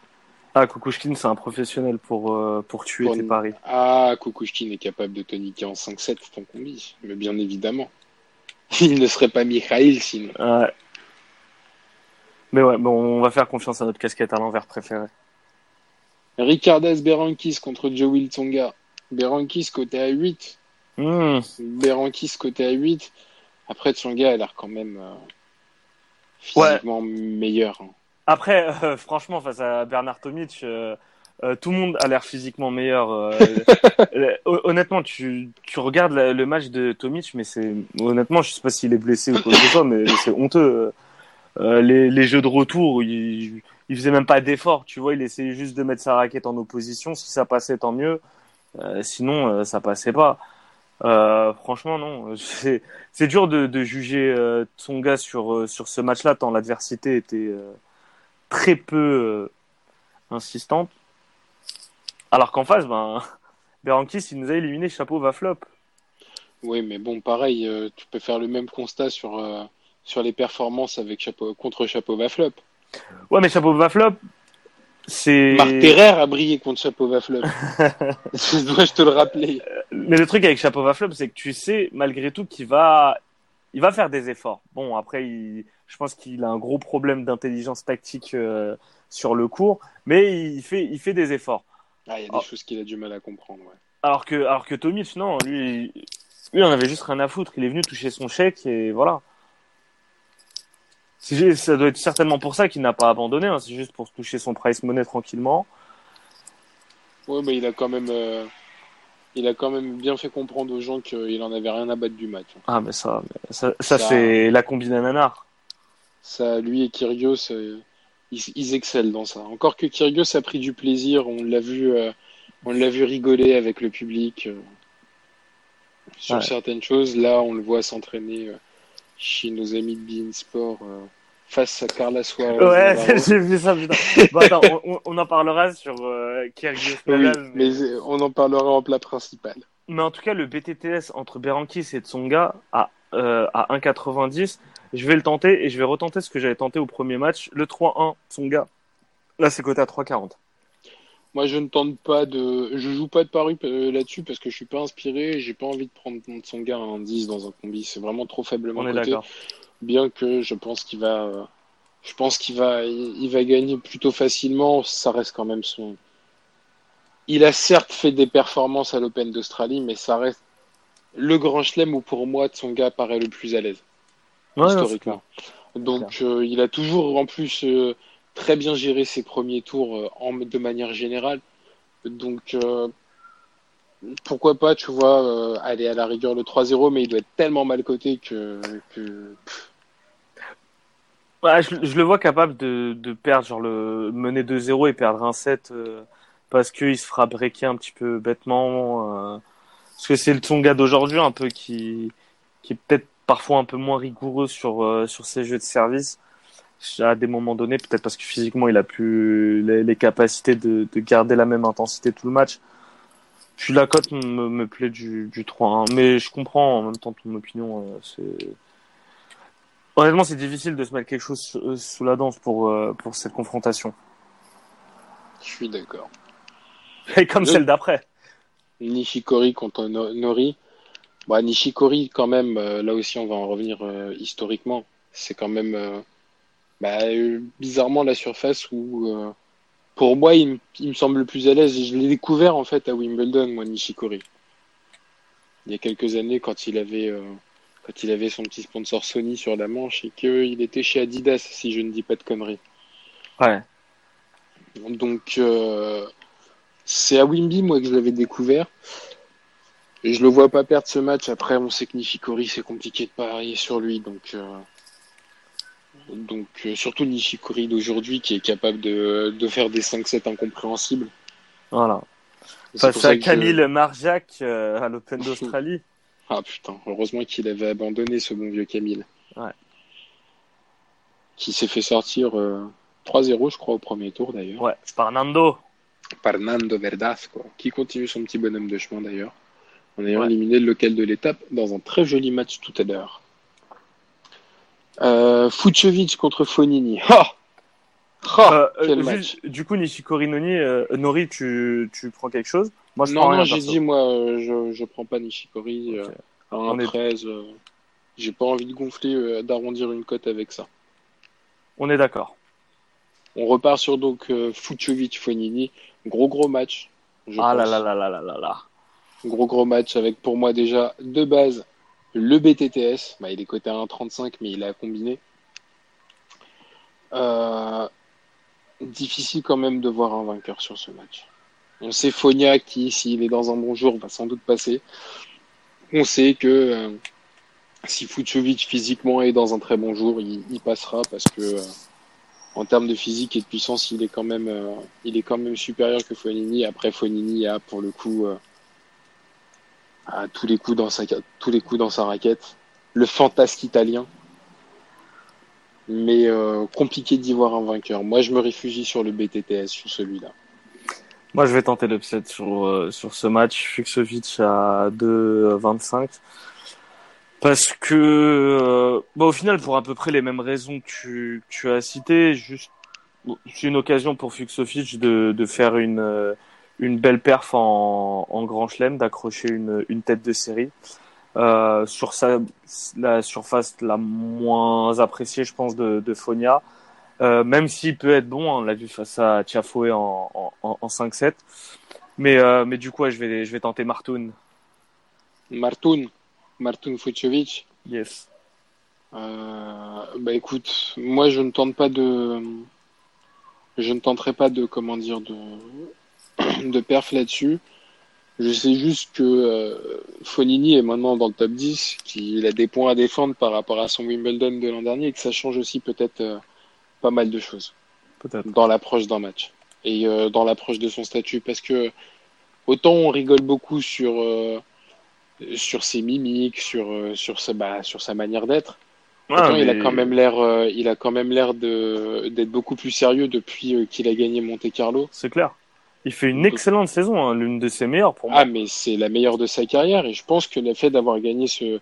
Speaker 4: Ah, Kukushkin, c'est un professionnel pour, pour tuer
Speaker 3: Pour
Speaker 4: tes paris.
Speaker 3: Ah, Kukushkin est capable de te niquer en 5-7 ton combi, mais bien évidemment. Il ne serait pas Mikhail sinon.
Speaker 4: Ouais. Mais ouais, bon, on va faire confiance à notre casquette à l'envers préféré.
Speaker 3: Ricardas Berankis contre Joe Tsonga. Berankis côté à 8.
Speaker 4: Hmm.
Speaker 3: Berankis côté à 8. Après, Tsonga a l'air quand même euh, physiquement meilleur. hein.
Speaker 4: Après, euh, franchement, face à Bernard Tomic, euh, euh, tout le monde a l'air physiquement meilleur. euh, euh, honnêtement, tu, tu regardes la- le match de Tomic, mais c'est honnêtement, je sais pas s'il est blessé ou quoi que ce soit, mais c'est honteux. Euh, les, les jeux de retour, il, il faisait même pas d'effort. Tu vois, il essayait juste de mettre sa raquette en opposition. Si ça passait, tant mieux. Euh, sinon, euh, ça passait pas. Euh, franchement, non. C'est dur de, de juger euh, Tsonga sur euh, sur ce match-là, tant l'adversité était euh, très peu euh, insistante. Alors qu'en face, ben, Berankis, il nous a éliminé, chapeau va flop.
Speaker 3: Oui, mais bon, pareil, euh, tu peux faire le même constat sur, euh, sur les performances avec chapeau, contre Chapeau Vaflop.
Speaker 4: Ouais, mais chapeau va flop, c'est.
Speaker 3: Marc Terrer a brillé contre Chapeau Vaflop. Dois-je te le rappeler
Speaker 4: Mais le truc avec chapeau va flop, c'est que tu sais, malgré tout, qu'il va, il va faire des efforts. Bon, après, il... je pense qu'il a un gros problème d'intelligence tactique euh, sur le cours, mais il fait, il fait des efforts.
Speaker 3: Ah, il y a des
Speaker 4: Oh.
Speaker 3: choses qu'il a du mal à comprendre. Ouais.
Speaker 4: Alors que, alors que Tomic, non, lui, lui, on avait juste rien à foutre. Il est venu toucher son chèque et voilà. Ça doit être certainement pour ça qu'il n'a pas abandonné. hein. C'est juste pour toucher son price money tranquillement.
Speaker 3: Ouais, mais il a quand même, euh, il a quand même bien fait comprendre aux gens qu'il en avait rien à battre du match.
Speaker 4: Ah, mais ça, mais ça, ça,
Speaker 3: Ça-
Speaker 4: c'est la combine nanar.
Speaker 3: Ça, lui et Kyrgios, euh, ils, ils excellent dans ça. Encore que Kyrgios a pris du plaisir, on l'a vu, euh, on l'a vu rigoler avec le public euh, sur
Speaker 4: Ouais.
Speaker 3: certaines choses. Là, on le voit s'entraîner euh, chez nos amis de Bein Sport face à Carla Suarez.
Speaker 4: Ouais, j'ai vu ça, putain. Bon, attends, on, en parlera sur Kyrgios
Speaker 3: Oui,
Speaker 4: Nadal, mais...
Speaker 3: mais on en parlera en plat principal.
Speaker 4: mais en tout cas, le BTTS entre Berankis et Tsonga à, à 1,90, je vais le tenter et je vais retenter ce que j'avais tenté au premier match, le 3-1 Tsonga. Là, c'est coté à 3,40.
Speaker 3: Moi, je ne tente pas de, je joue pas de pari euh, là-dessus parce que je suis pas inspiré. J'ai pas envie de prendre son gars à un 10 dans un combi. C'est vraiment trop faiblement
Speaker 4: On est
Speaker 3: coté. bien que je pense qu'il va, je pense qu'il va, il, va gagner plutôt facilement. Ça reste quand même son. Il a certes fait des performances à l'Open d'Australie, mais ça reste le grand chelem où pour moi son gars paraît le plus à l'aise
Speaker 4: Ouais,
Speaker 3: historiquement. Donc euh, il a toujours en plus euh, très bien géré ses premiers tours euh, en, de manière générale. Donc euh, pourquoi pas, tu vois, euh, aller à la rigueur le 3-0, mais il doit être tellement mal coté que, que
Speaker 4: Ouais, je, je le vois capable de, de perdre, genre le mener 2-0 et perdre un set euh, parce qu'il se fera breaker un petit peu bêtement. euh, parce que c'est le Tsonga d'aujourd'hui un peu qui, qui est peut-être parfois un peu moins rigoureux sur, euh, sur ses jeux de service à des moments donnés, peut-être parce que physiquement il a plus les, les capacités de, de garder la même intensité tout le match. Puis la cote me, me plaît du, du 3-1, mais je comprends en même temps ton opinion. euh, c'est Honnêtement, c'est difficile de se mettre quelque chose sous, sous la danse pour, euh, pour cette confrontation.
Speaker 3: je suis d'accord.
Speaker 4: Et comme
Speaker 3: Le-
Speaker 4: celle d'après.
Speaker 3: Nishikori contre No- Nori. Bah, Nishikori, quand même, euh, là aussi, on va en revenir euh, historiquement. C'est quand même euh, bah, bizarrement la surface où, euh, pour moi, il, me- il me semble le plus à l'aise. Je l'ai découvert en fait à Wimbledon, moi, Nishikori. Il y a quelques années, quand il avait, euh, quand il avait son petit sponsor Sony sur la manche et qu'il était chez Adidas, si je ne dis pas de conneries.
Speaker 4: Ouais.
Speaker 3: Donc, euh, c'est à Wimby, moi, que je l'avais découvert. Je le vois pas perdre ce match. Après, on sait que Nishikori, c'est compliqué de parier sur lui. Donc, euh, donc euh, surtout Nishikori d'aujourd'hui, qui est capable de, de faire des 5-7 incompréhensibles.
Speaker 4: Voilà. Face à
Speaker 3: que
Speaker 4: Camille Marjac euh, à l'Open d'Australie.
Speaker 3: Ah putain, heureusement qu'il avait abandonné ce bon vieux Camille.
Speaker 4: Ouais.
Speaker 3: Qui s'est fait sortir euh, 3-0, je crois, au premier tour d'ailleurs.
Speaker 4: Ouais, par Nando.
Speaker 3: par Nando Verdasco, qui continue son petit bonhomme de chemin d'ailleurs, en ayant
Speaker 4: Ouais.
Speaker 3: éliminé le local de l'étape dans un très joli match tout à l'heure. Euh, Fucevic contre Fonini. Ha Ha
Speaker 4: Euh,
Speaker 3: Quel
Speaker 4: euh,
Speaker 3: match
Speaker 4: juste, du coup, Nishikori Noni, euh, Nori, tu, tu prends quelque chose? Moi, je
Speaker 3: Non,
Speaker 4: prends
Speaker 3: non, j'ai dit, moi, euh, je, je prends pas Nishikori euh,
Speaker 4: On est-
Speaker 3: 1-13. euh, j'ai pas envie de gonfler, euh, d'arrondir une cote avec ça.
Speaker 4: On est d'accord.
Speaker 3: On repart sur donc euh, Fucevic-Fonini. Gros, gros match. je
Speaker 4: Ah là
Speaker 3: pense.
Speaker 4: là là là là là là.
Speaker 3: Gros gros match avec pour moi déjà de base Le BTTS, bah, il est coté à 1,35, mais il a combiné. Euh, difficile quand même de voir un vainqueur sur ce match. On sait Fonia qui, s'il est dans un bon jour, va sans doute passer. On sait que euh, si Fucovic physiquement est dans un très bon jour, il, passera parce que euh, en termes de physique et de puissance, il est quand même, il est quand même supérieur que Fonini. Après, Fonini a pour le coup a tous les coups dans sa tous les coups dans sa raquette. Le fantasque italien mais euh, compliqué d'y voir un vainqueur. Moi, je me réfugie sur le BTTS, sur celui-là.
Speaker 4: Moi, je vais tenter l'upset sur, euh, sur ce match. Fuxovic à 2,25. Parce que, euh, bah, au final, pour à peu près les mêmes raisons que tu, as citées, c'est une occasion pour Fuxovic de, de faire une, euh, une belle perf en, en grand chelem, d'accrocher une, une tête de série. Euh, sur sa, la surface la moins appréciée, je pense, de, de Fonia. Euh, même s'il peut être bon, hein, on l'a vu face à Tiafoe en, en, en 5-7. Mais, euh, mais du coup, ouais, je, vais, je vais tenter Martoun.
Speaker 3: Martoun, Martoun Fucovic.
Speaker 4: Yes.
Speaker 3: Bah écoute, moi je ne tente pas de, je ne tenterai pas de comment dire de, de perf là-dessus. Je sais juste que euh, Fonini est maintenant dans le top 10, qu'il a des points à défendre par rapport à son Wimbledon de l'an dernier et que ça change aussi peut-être euh, pas mal de choses dans l'approche d'un match et euh, dans l'approche de son statut. Parce que autant on rigole beaucoup sur, sur ses mimiques, sur, sur, sa, bah, sur sa manière d'être. Il a quand même l'air, euh, il a quand même l'air de d'être beaucoup plus sérieux depuis euh, qu'il a gagné Monte Carlo.
Speaker 4: C'est clair. Il fait une excellente saison, hein, l'une de ses meilleures pour moi.
Speaker 3: Ah, mais c'est la meilleure de sa carrière et je pense que le fait d'avoir gagné ce,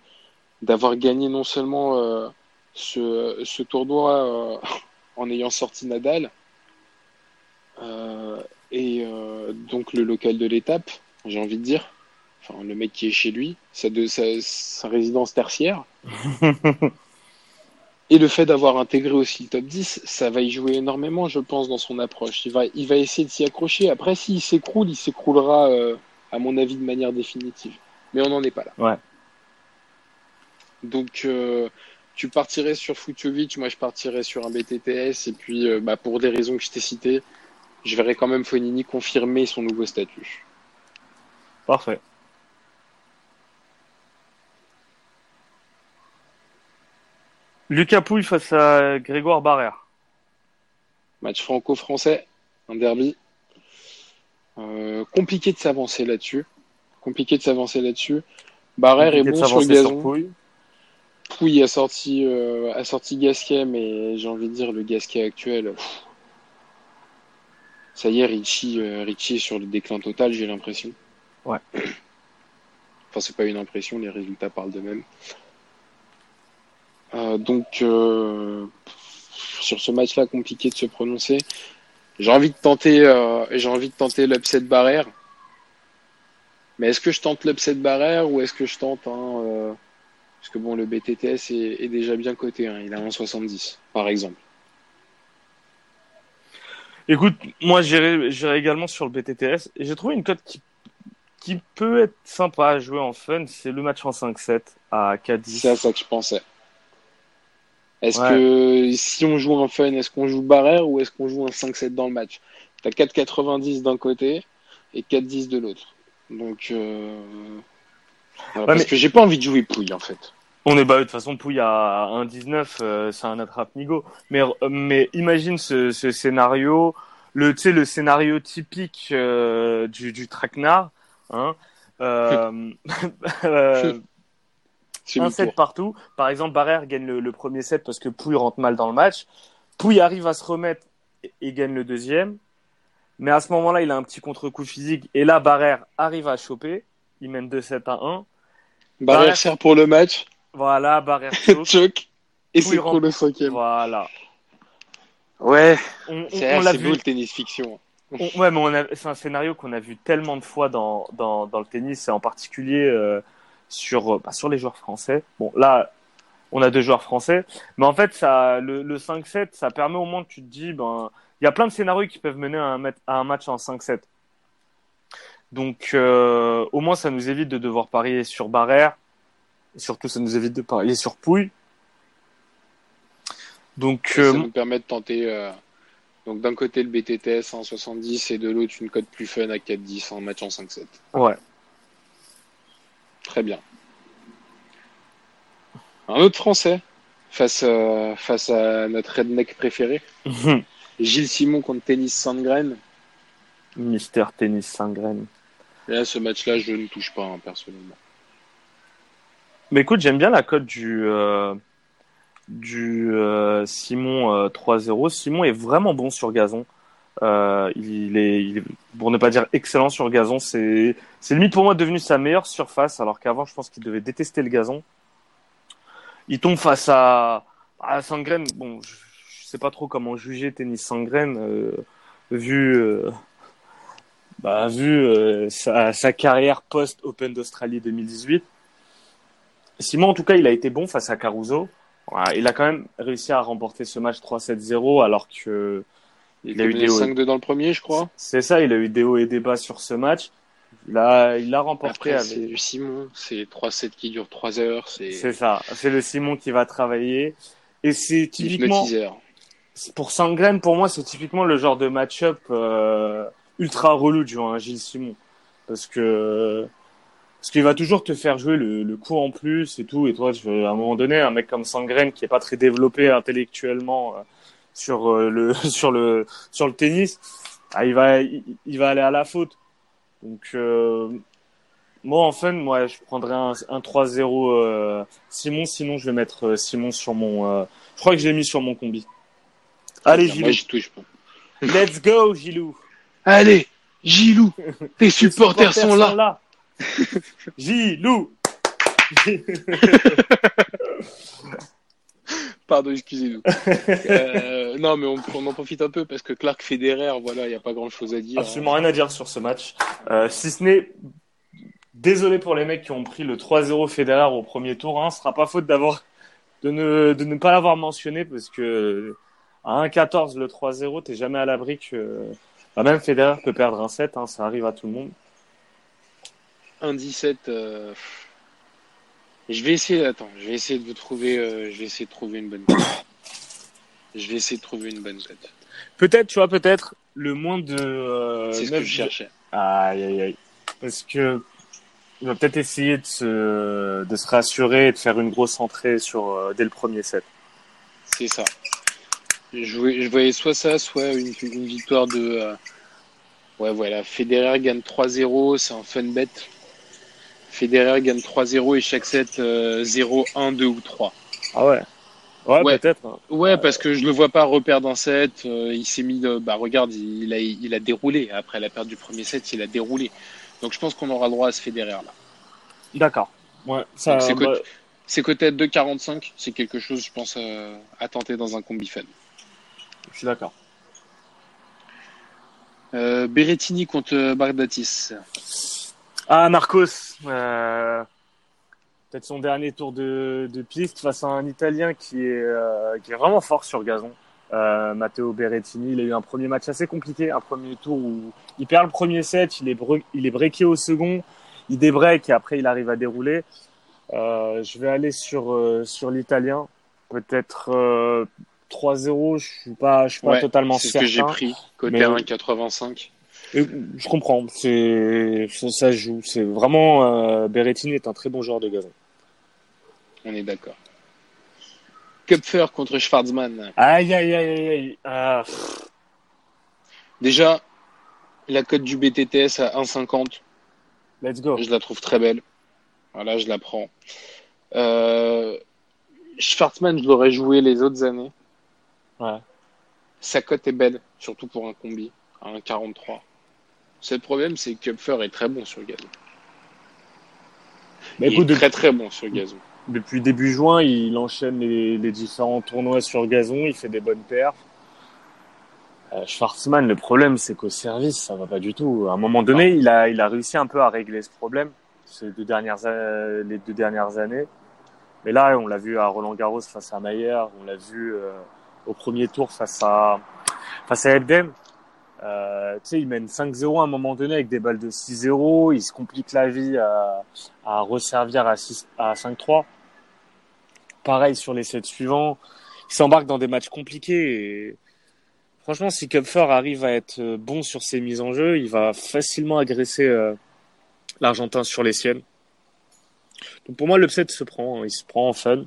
Speaker 3: d'avoir gagné non seulement euh, ce, ce tournoi euh, en ayant sorti Nadal euh, et euh, donc le local de l'étape, j'ai envie de dire, enfin le mec qui est chez lui, sa, de, sa, sa résidence tertiaire. Et le fait d'avoir intégré aussi le top 10, ça va y jouer énormément, je pense, dans son approche. Il va, il va essayer de s'y accrocher. Après, s'il s'écroule, il s'écroulera, euh, à mon avis, de manière définitive. Mais on n'en est pas là.
Speaker 4: Ouais.
Speaker 3: Donc, euh, tu partirais sur Fucovic, moi je partirais sur un BTTS. Et puis, euh, bah, pour des raisons que je t'ai citées, je verrais quand même Fonini confirmer son nouveau statut.
Speaker 4: Parfait. Lucas Pouille face à Grégoire Barrère.
Speaker 3: Match franco-français, un derby. Euh, compliqué de s'avancer là-dessus. Compliqué de s'avancer là-dessus. Barrère est
Speaker 4: Compliqué de
Speaker 3: bon sur le
Speaker 4: sur
Speaker 3: gazon.
Speaker 4: Pouille.
Speaker 3: Pouille a sorti, euh, a sorti Gasquet, mais j'ai envie de dire le Gasquet actuel. pff. Ça y est, Richie, euh, Richie est sur le déclin total, j'ai l'impression.
Speaker 4: Ouais.
Speaker 3: Enfin, c'est pas une impression, les résultats parlent d'eux-mêmes. Euh, donc, euh, sur ce match-là, compliqué de se prononcer. J'ai envie de tenter, euh, j'ai envie de tenter l'upset barrière. Mais est-ce que je tente l'upset barrière ou est-ce que je tente un, euh, parce que bon, le BTTS est, est déjà bien coté, hein, il a 1,70 par exemple.
Speaker 4: Écoute, moi j'irai également sur le BTTS. Et j'ai trouvé une cote qui, qui peut être sympa à jouer en fun. C'est le match en 5-7 à 4-10.
Speaker 3: C'est à ça que je pensais. Est-ce
Speaker 4: Ouais.
Speaker 3: que si on joue un fun, est-ce qu'on joue barrière ou est-ce qu'on joue un 5-7 dans le match? T'as 4,90 d'un côté et 4,10 de l'autre. Donc, euh... parce
Speaker 4: mais-
Speaker 3: que j'ai pas envie de jouer pouille en fait.
Speaker 4: On est bah de toute façon Pouille à 1,19, euh, c'est un attrape-nigo. Mais euh, mais imagine ce, ce scénario, le tu sais le scénario typique euh, du du traquenard, hein. Euh, euh, un set
Speaker 3: tour.
Speaker 4: partout. Par exemple, Barrère gagne le, le premier set parce que Pouille rentre mal dans le match. Pouille arrive à se remettre et, et gagne le deuxième. Mais à ce moment-là, il a un petit contre-coup physique. Et là, Barrère arrive à choper. Il mène 2-7 à 1.
Speaker 3: Barrière
Speaker 4: Barrière.
Speaker 3: sert pour le match,
Speaker 4: Voilà, Barrère choke.
Speaker 3: choke, et c'est
Speaker 4: rentre.
Speaker 3: pour le cinquième.
Speaker 4: voilà.
Speaker 3: Ouais,
Speaker 4: On, on-
Speaker 3: c'est
Speaker 4: on l'a
Speaker 3: c'est
Speaker 4: vu.
Speaker 3: beau le tennis fiction.
Speaker 4: on- ouais, mais on a- c'est un scénario qu'on a vu tellement de fois dans, dans, dans le tennis, et en particulier euh, sur, euh, bah, sur les joueurs français. Bon, là, on a deux joueurs français, mais en fait, ça, le, le 5-7, ça permet au moins que tu te dis, ben, il y a plein de scénarios qui peuvent mener à un, mat- à un match en 5-7. Donc, euh, au moins, ça nous évite de devoir parier sur Barrère. Et surtout, ça nous évite de parier sur Pouille. Donc,
Speaker 3: Ça
Speaker 4: euh,
Speaker 3: nous permet de tenter. euh, Donc d'un côté le BTTS en 70 et de l'autre une cote plus fun à 4-10 en match en 5-7.
Speaker 4: ouais.
Speaker 3: Très bien. Un autre Français face, euh, face à notre redneck préféré. Gilles Simon contre Tennis Sandgren.
Speaker 4: Mister Tennis Saint-Graine.
Speaker 3: Et là, ce match-là, je ne touche pas, hein, personnellement.
Speaker 4: Mais écoute, j'aime bien la cote du, euh, du euh, Simon euh, 3-0. Simon est vraiment bon sur gazon. Euh, il, est, pour ne pas dire excellent sur gazon, c'est c'est limite pour moi devenu sa meilleure surface, alors qu'avant, je pense qu'il devait détester le gazon. Il tombe face à, à Sandgren. Bon, je, je sais pas trop comment juger tennis Sandgren, euh, vu, euh, bah, vu euh, sa, carrière post-Open d'Australie 2018. Simon, en tout cas, il a été bon face à Caruso. Il a quand même réussi à remporter ce match 3-7-0 alors que
Speaker 3: Il,
Speaker 4: Il a eu des hauts.
Speaker 3: 5-2 dans le premier, je crois.
Speaker 4: c'est ça, il a eu des hauts et des bas sur ce match. Il a, il a remporté
Speaker 3: Après, c'est
Speaker 4: avec.
Speaker 3: du Simon. C'est 3-7 qui durent 3 heures. C'est
Speaker 4: ça, c'est le Simon qui va travailler. Et c'est typiquement, pour Sangren, pour moi, c'est typiquement le genre de match-up euh, ultra relou du hein, Gilles Simon. Parce que parce qu'il va toujours te faire jouer le, le coup en plus et tout. Et toi, à un moment donné, un mec comme Sangren qui est pas très développé intellectuellement euh, sur euh, le sur le sur le tennis, ah, il va il, il va aller à la faute. Donc euh, moi en fun, moi je prendrais un, un 3-0 euh, Simon. Sinon, je vais mettre euh, Simon sur mon. euh, je crois que je l'ai mis sur mon combi. Allez,
Speaker 3: Moi,
Speaker 4: Gilou.
Speaker 3: je touche pas.
Speaker 4: Let's go, Gilou.
Speaker 3: Allez, Gilou, tes supporters, sont là.
Speaker 4: Gilou.
Speaker 3: Pardon, excusez-nous. Euh, non, mais on, on en profite un peu parce que Clark Federer, voilà, il n'y a pas grand-chose à dire.
Speaker 4: Absolument rien à dire sur ce match. Euh, si ce n'est, désolé pour les mecs qui ont pris le 3-0 Federer au premier tour. Hein, ce sera pas faute d'avoir de ne, de ne pas l'avoir mentionné parce que à 1-14 le 3-0, t'es jamais à l'abri que bah, même Federer peut perdre un set. Hein, ça arrive à tout le monde.
Speaker 3: 1-17. euh, Je vais essayer, attends, je vais essayer de vous trouver, euh, je vais essayer de trouver une bonne cote. je vais essayer de trouver une bonne cote.
Speaker 4: Peut-être, tu vois, peut-être le moins de. Euh,
Speaker 3: C'est ce que je cherchais.
Speaker 4: Aïe, aïe, aïe. Parce que il va peut-être essayer de se, de se rassurer et de faire une grosse entrée sur, euh, dès le premier set.
Speaker 3: C'est ça. Je voyais, je voyais soit ça, soit une, une victoire de. euh, Ouais, voilà. Federer gagne 3-0, c'est un fun bet. Federer gagne 3-0 et chaque set euh, 0, 1, 2 ou 3.
Speaker 4: Ah ouais Ouais,
Speaker 3: Ouais.
Speaker 4: peut-être. hein.
Speaker 3: Ouais, parce que je le vois pas reperdre un set. euh, il s'est mis. de- Bah, regarde, il a, il a déroulé. Après la perte du premier set, il a déroulé. Donc je pense qu'on aura le droit à ce Federer là.
Speaker 4: D'accord. Ouais, ça,
Speaker 3: Donc, c'est
Speaker 4: bah,
Speaker 3: coté à 2,45. C'est quelque chose, je pense, euh, à tenter dans un combi fun.
Speaker 4: je suis d'accord.
Speaker 3: Euh, Berrettini contre Bardatis.
Speaker 4: Ah, Marcos. euh, Peut-être son dernier tour de, de piste face à un Italien qui est, euh, qui est vraiment fort sur gazon. Euh, Matteo Berrettini, il a eu un premier match assez compliqué, un premier tour où il perd le premier set, il est, il est breaké au second, il débreak et après il arrive à dérouler. Euh, je vais aller sur, euh, sur l'Italien, peut-être euh, 3-0, je suis pas, je suis pas
Speaker 3: Ouais,
Speaker 4: totalement
Speaker 3: C'est ce
Speaker 4: certain.
Speaker 3: que j'ai pris. Côté
Speaker 4: Mais-
Speaker 3: 1,85.
Speaker 4: Je comprends, c'est ça, joue. C'est vraiment euh, Berrettini est un très bon joueur de gazon.
Speaker 3: On est d'accord. Kupfer contre Schwarzman?
Speaker 4: Aïe aïe aïe aïe. aïe. Ah,
Speaker 3: Déjà, la cote du BTTS à 1,50.
Speaker 4: let's go.
Speaker 3: Je la trouve très belle. Voilà, je la prends. Euh, Schwarzman, je l'aurais joué les autres années.
Speaker 4: Ouais.
Speaker 3: Sa cote est belle, surtout pour un combi, à 1,43. Le seul problème, c'est que Kupfer est très bon sur le gazon.
Speaker 4: Mais
Speaker 3: Il
Speaker 4: écoute,
Speaker 3: est
Speaker 4: de-
Speaker 3: très très bon sur le gazon.
Speaker 4: depuis début juin, il enchaîne les, les différents tournois sur gazon, il fait des bonnes perfs. Euh, Schwarzman, le problème, c'est qu'au service, ça va pas du tout. À un moment donné, il a, il a réussi un peu à régler ce problème ces deux dernières, a- les deux dernières années. Mais là, on l'a vu à Roland Garros face à Mayer, on l'a vu euh, au premier tour face à, face à Ebden. Euh, tu sais, il mène 5-0 à un moment donné avec des balles de 6-0. Il se complique la vie à, resservir à, 6, à 5-3. Pareil sur les sets suivants. Il s'embarque dans des matchs compliqués. Et... Franchement, si Kupfer arrive à être bon sur ses mises en jeu, il va facilement agresser euh, l'Argentin sur les siennes. Donc pour moi, l'upset se prend. Il se prend en fun.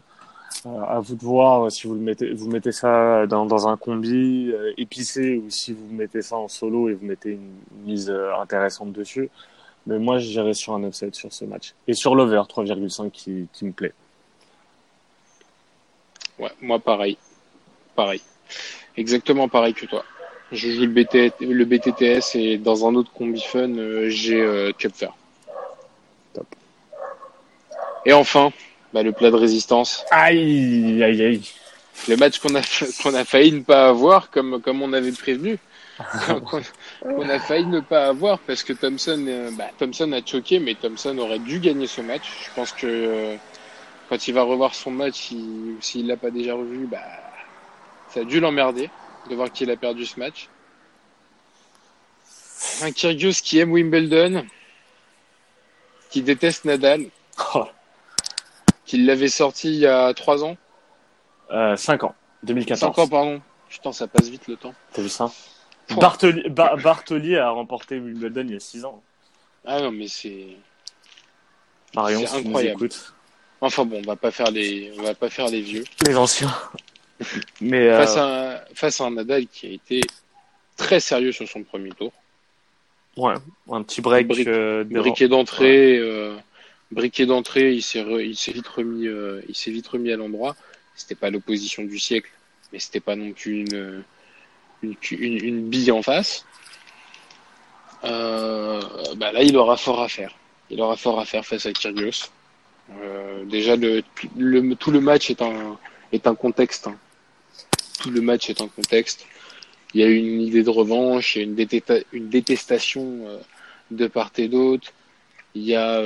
Speaker 4: Euh, à vous de voir si vous le mettez, vous mettez ça dans, dans un combi euh, épicé ou si vous mettez ça en solo et vous mettez une, mise euh, intéressante dessus. Mais moi, j'irai sur un upset sur ce match. Et sur l'over 3,5 qui, qui me plaît.
Speaker 3: Ouais, moi pareil. Pareil. Exactement pareil que toi. Je joue le, BT, le BTTS et dans un autre combi fun, euh, j'ai euh, Cupfer.
Speaker 4: Top.
Speaker 3: Et enfin, bah, le plat de résistance.
Speaker 4: Aïe, aïe, aïe.
Speaker 3: Le match qu'on a, qu'on a failli ne pas avoir comme, comme on avait prévenu. qu'on a failli ne pas avoir parce que Thompson, euh, bah, Thompson a choqué, mais Thompson aurait dû gagner ce match. Je pense que euh, quand il va revoir son match, il, s'il l'a pas déjà revu, bah, ça a dû l'emmerder de voir qu'il a perdu ce match. Un Kyrgios qui aime Wimbledon, qui déteste Nadal,
Speaker 4: Oh,
Speaker 3: l'avait sorti il y a trois ans,
Speaker 4: euh, 5 ans. 2014.
Speaker 3: cinq ans pardon. Putain, ça passe vite le temps.
Speaker 4: T'as vu ça
Speaker 3: Pouah.
Speaker 4: Bartoli, Ba- Bartoli a remporté Wimbledon il y a 6 ans.
Speaker 3: Ah non, mais c'est.
Speaker 4: Marion, si nous
Speaker 3: incroyable. Enfin bon, on va pas faire les, on va pas faire les vieux.
Speaker 4: Les anciens. Mais euh,
Speaker 3: Face à un, face à un Nadal qui a été très sérieux sur son premier tour.
Speaker 4: ouais, un petit break. Euh,
Speaker 3: Briquet d'entrée, euh, briquet d'entrée, il s'est, vite remis, euh, il s'est vite remis à l'endroit. C'était pas l'opposition du siècle, mais c'était pas non plus une, bille en face. Euh, bah là, il aura fort à faire. Il aura fort à faire face à Kyrgios. Euh, déjà, tout le match est un, contexte. hein. Tout le match est un contexte. Il y a une idée de revanche, il y a une, une détestation de part et d'autre. Il y a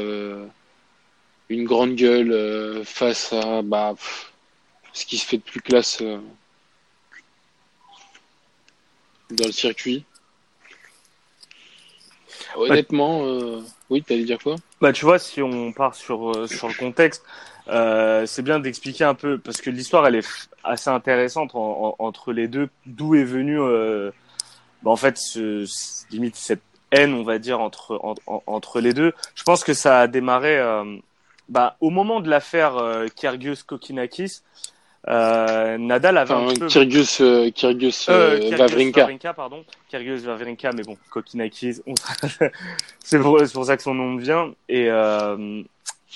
Speaker 3: une grande gueule euh, face à bah, pff, ce qui se fait de plus classe euh, dans le circuit. Honnêtement, euh, oui, t'allais dire quoi?
Speaker 4: Bah, tu vois, si on part sur, euh, sur le contexte, c'est bien d'expliquer un peu, parce que l'histoire, elle est assez intéressante en- en- entre les deux, d'où est venue, bah, en fait, ce, ce- limite cette haine, on va dire, entre, en- en- entre les deux? Je pense que ça a démarré euh, bah, au moment de l'affaire euh, Kyrgios-Kokinakis. Euh, Nadal avait un
Speaker 3: Enfin,
Speaker 4: petit peu...
Speaker 3: Kyrgios, euh, Kyrgios,
Speaker 4: Euh,
Speaker 3: euh,
Speaker 4: Kyrgios
Speaker 3: Wawrinka.
Speaker 4: pardon. Kyrgios Vavrinka, mais bon, Kokinakis, on- c'est pour, pour ça que son nom me vient. Et euh,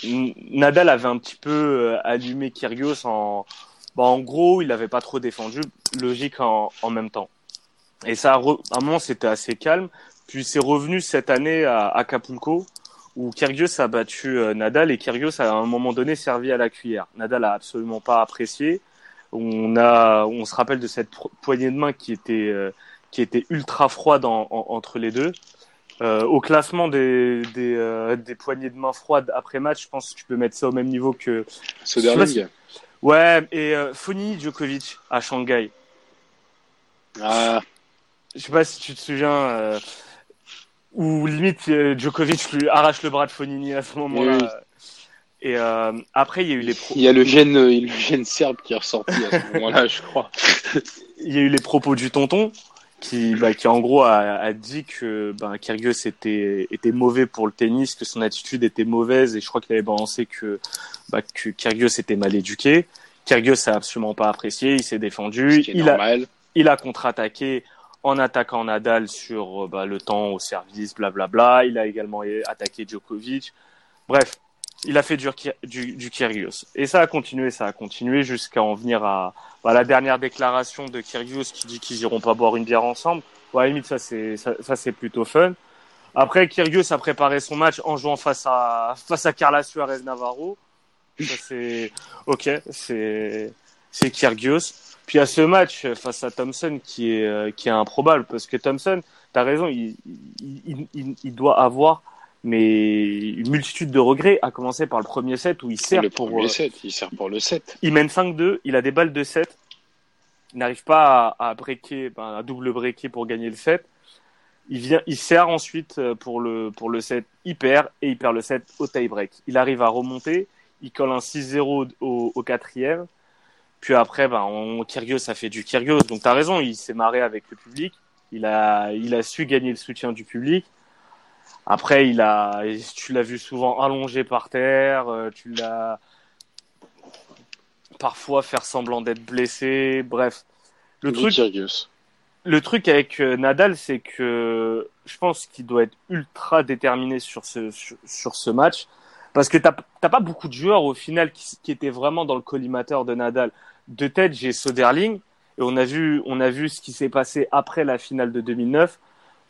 Speaker 4: Nadal avait un petit peu euh, allumé Kyrgios en, bah, en gros, il n'avait pas trop défendu, logique en, en même temps. Et ça, à un moment, c'était assez calme. Puis c'est revenu cette année à Acapulco, où Kyrgios a battu euh, Nadal et Kyrgios a à un moment donné servi à la cuillère. Nadal a absolument pas apprécié. On a, on se rappelle de cette poignée de main qui était, euh, qui était ultra froide en- en- entre les deux. Euh, au classement des, des, euh, des poignées de main froides après match, je pense que tu peux mettre ça au même niveau que.
Speaker 3: Soderling.
Speaker 4: Ouais, et euh, Fonini Djokovic à Shanghai.
Speaker 3: Ah,
Speaker 4: Je sais pas si tu te souviens, euh, où limite euh, Djokovic lui arrache le bras de Fonini à ce moment-là.
Speaker 3: Oui,
Speaker 4: Et euh, après, il y a eu les pro-
Speaker 3: il y a le gène, euh, le gène serbe qui est ressorti à ce moment-là, je crois.
Speaker 4: il y a eu les propos du tonton qui, bah, qui en gros a, a dit que bah, Kyrgios était, était mauvais pour le tennis, que son attitude était mauvaise et je crois qu'il avait balancé que, bah, que Kyrgios était mal éduqué. Kyrgios a absolument pas apprécié, il s'est défendu, il a, il a contre-attaqué en attaquant Nadal sur euh, bah, le temps au service, blablabla. Il a également attaqué Djokovic. Bref, il a fait du, du, Kyrgios. Et ça a continué, ça a continué jusqu'à en venir à bah, la dernière déclaration de Kyrgios qui dit qu'ils iront pas boire une bière ensemble. Ouais, à limite, ça c'est ça, c'est plutôt fun. Après, Kyrgios a préparé son match en jouant face à face à Carla Suarez Navarro. Ça c'est ok, c'est c'est Kyrgios. Puis à ce match face à Thompson qui est euh, qui est improbable parce que Thompson, t'as raison, il, il, il, il doit avoir mais une multitude de regrets, à commencer par le premier set où il sert
Speaker 3: le
Speaker 4: pour
Speaker 3: premier
Speaker 4: euh,
Speaker 3: set, il sert pour le set.
Speaker 4: il mène 5-2, il a des balles de 7. Il n'arrive pas à, à breaker, ben, à double breaker pour gagner le set. Il vient, il sert ensuite euh, pour le, pour le set, il perd et il perd le set au tie-break. Il arrive à remonter, il colle un 6-0 au, au quatrième. Puis après, ben, on, Kyrgios, ça fait du Kyrgios. Donc t'as raison, il s'est marré avec le public. Il a, il a su gagner le soutien du public. Après, il a, tu l'as vu souvent allongé par terre, euh, tu l'as parfois faire semblant d'être blessé. Bref, le truc, le truc avec euh, Nadal, c'est que je pense qu'il doit être ultra déterminé sur ce sur, ce match parce que t'as pas beaucoup de joueurs au final qui, qui étaient vraiment dans le collimateur de Nadal. De tête, j'ai Soderling et on a vu on a vu ce qui s'est passé après la finale de 2009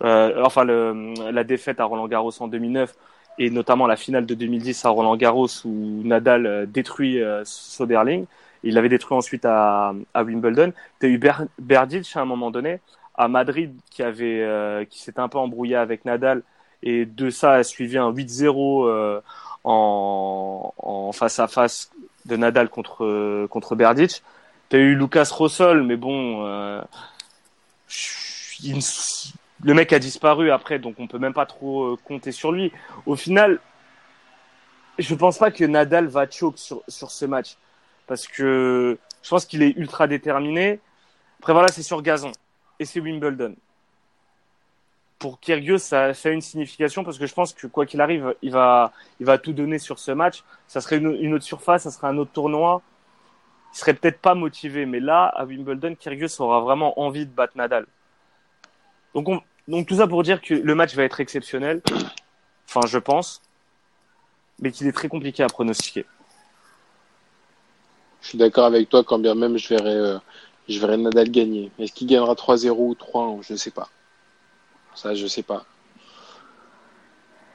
Speaker 4: euh, enfin le, la défaite à Roland Garros en 2009 et notamment la finale de 2010 à Roland Garros où Nadal euh, détruit euh, Soderling. Il l'avait détruit ensuite à, à Wimbledon. Tu as eu Ber à un moment donné à Madrid qui avait euh, qui s'était un peu embrouillé avec Nadal et de ça a suivi un 8-0 en, en face à face de Nadal contre contre Berdic. Tu as eu Lucas Rossol mais bon il, le mec a disparu après, donc on peut même pas trop euh, compter sur lui. Au final, je pense pas que Nadal va choke sur, sur ce match parce que je pense qu'il est ultra déterminé. Après voilà, c'est sur gazon et c'est Wimbledon. Pour Kyrgios, ça, a une signification parce que je pense que quoi qu'il arrive, il va, il va tout donner sur ce match. Ça serait une, autre surface, ça serait un autre tournoi. Il serait peut-être pas motivé, mais là, à Wimbledon, Kyrgios aura vraiment envie de battre Nadal. Donc on, donc tout ça pour dire que le match va être exceptionnel. Enfin, je pense. Mais qu'il est très compliqué à pronostiquer.
Speaker 3: Je suis d'accord avec toi quand bien même je verrai, euh, je verrai Nadal gagner. Est-ce qu'il gagnera 3-0 ou 3-1 Je ne sais pas. Ça, je sais pas.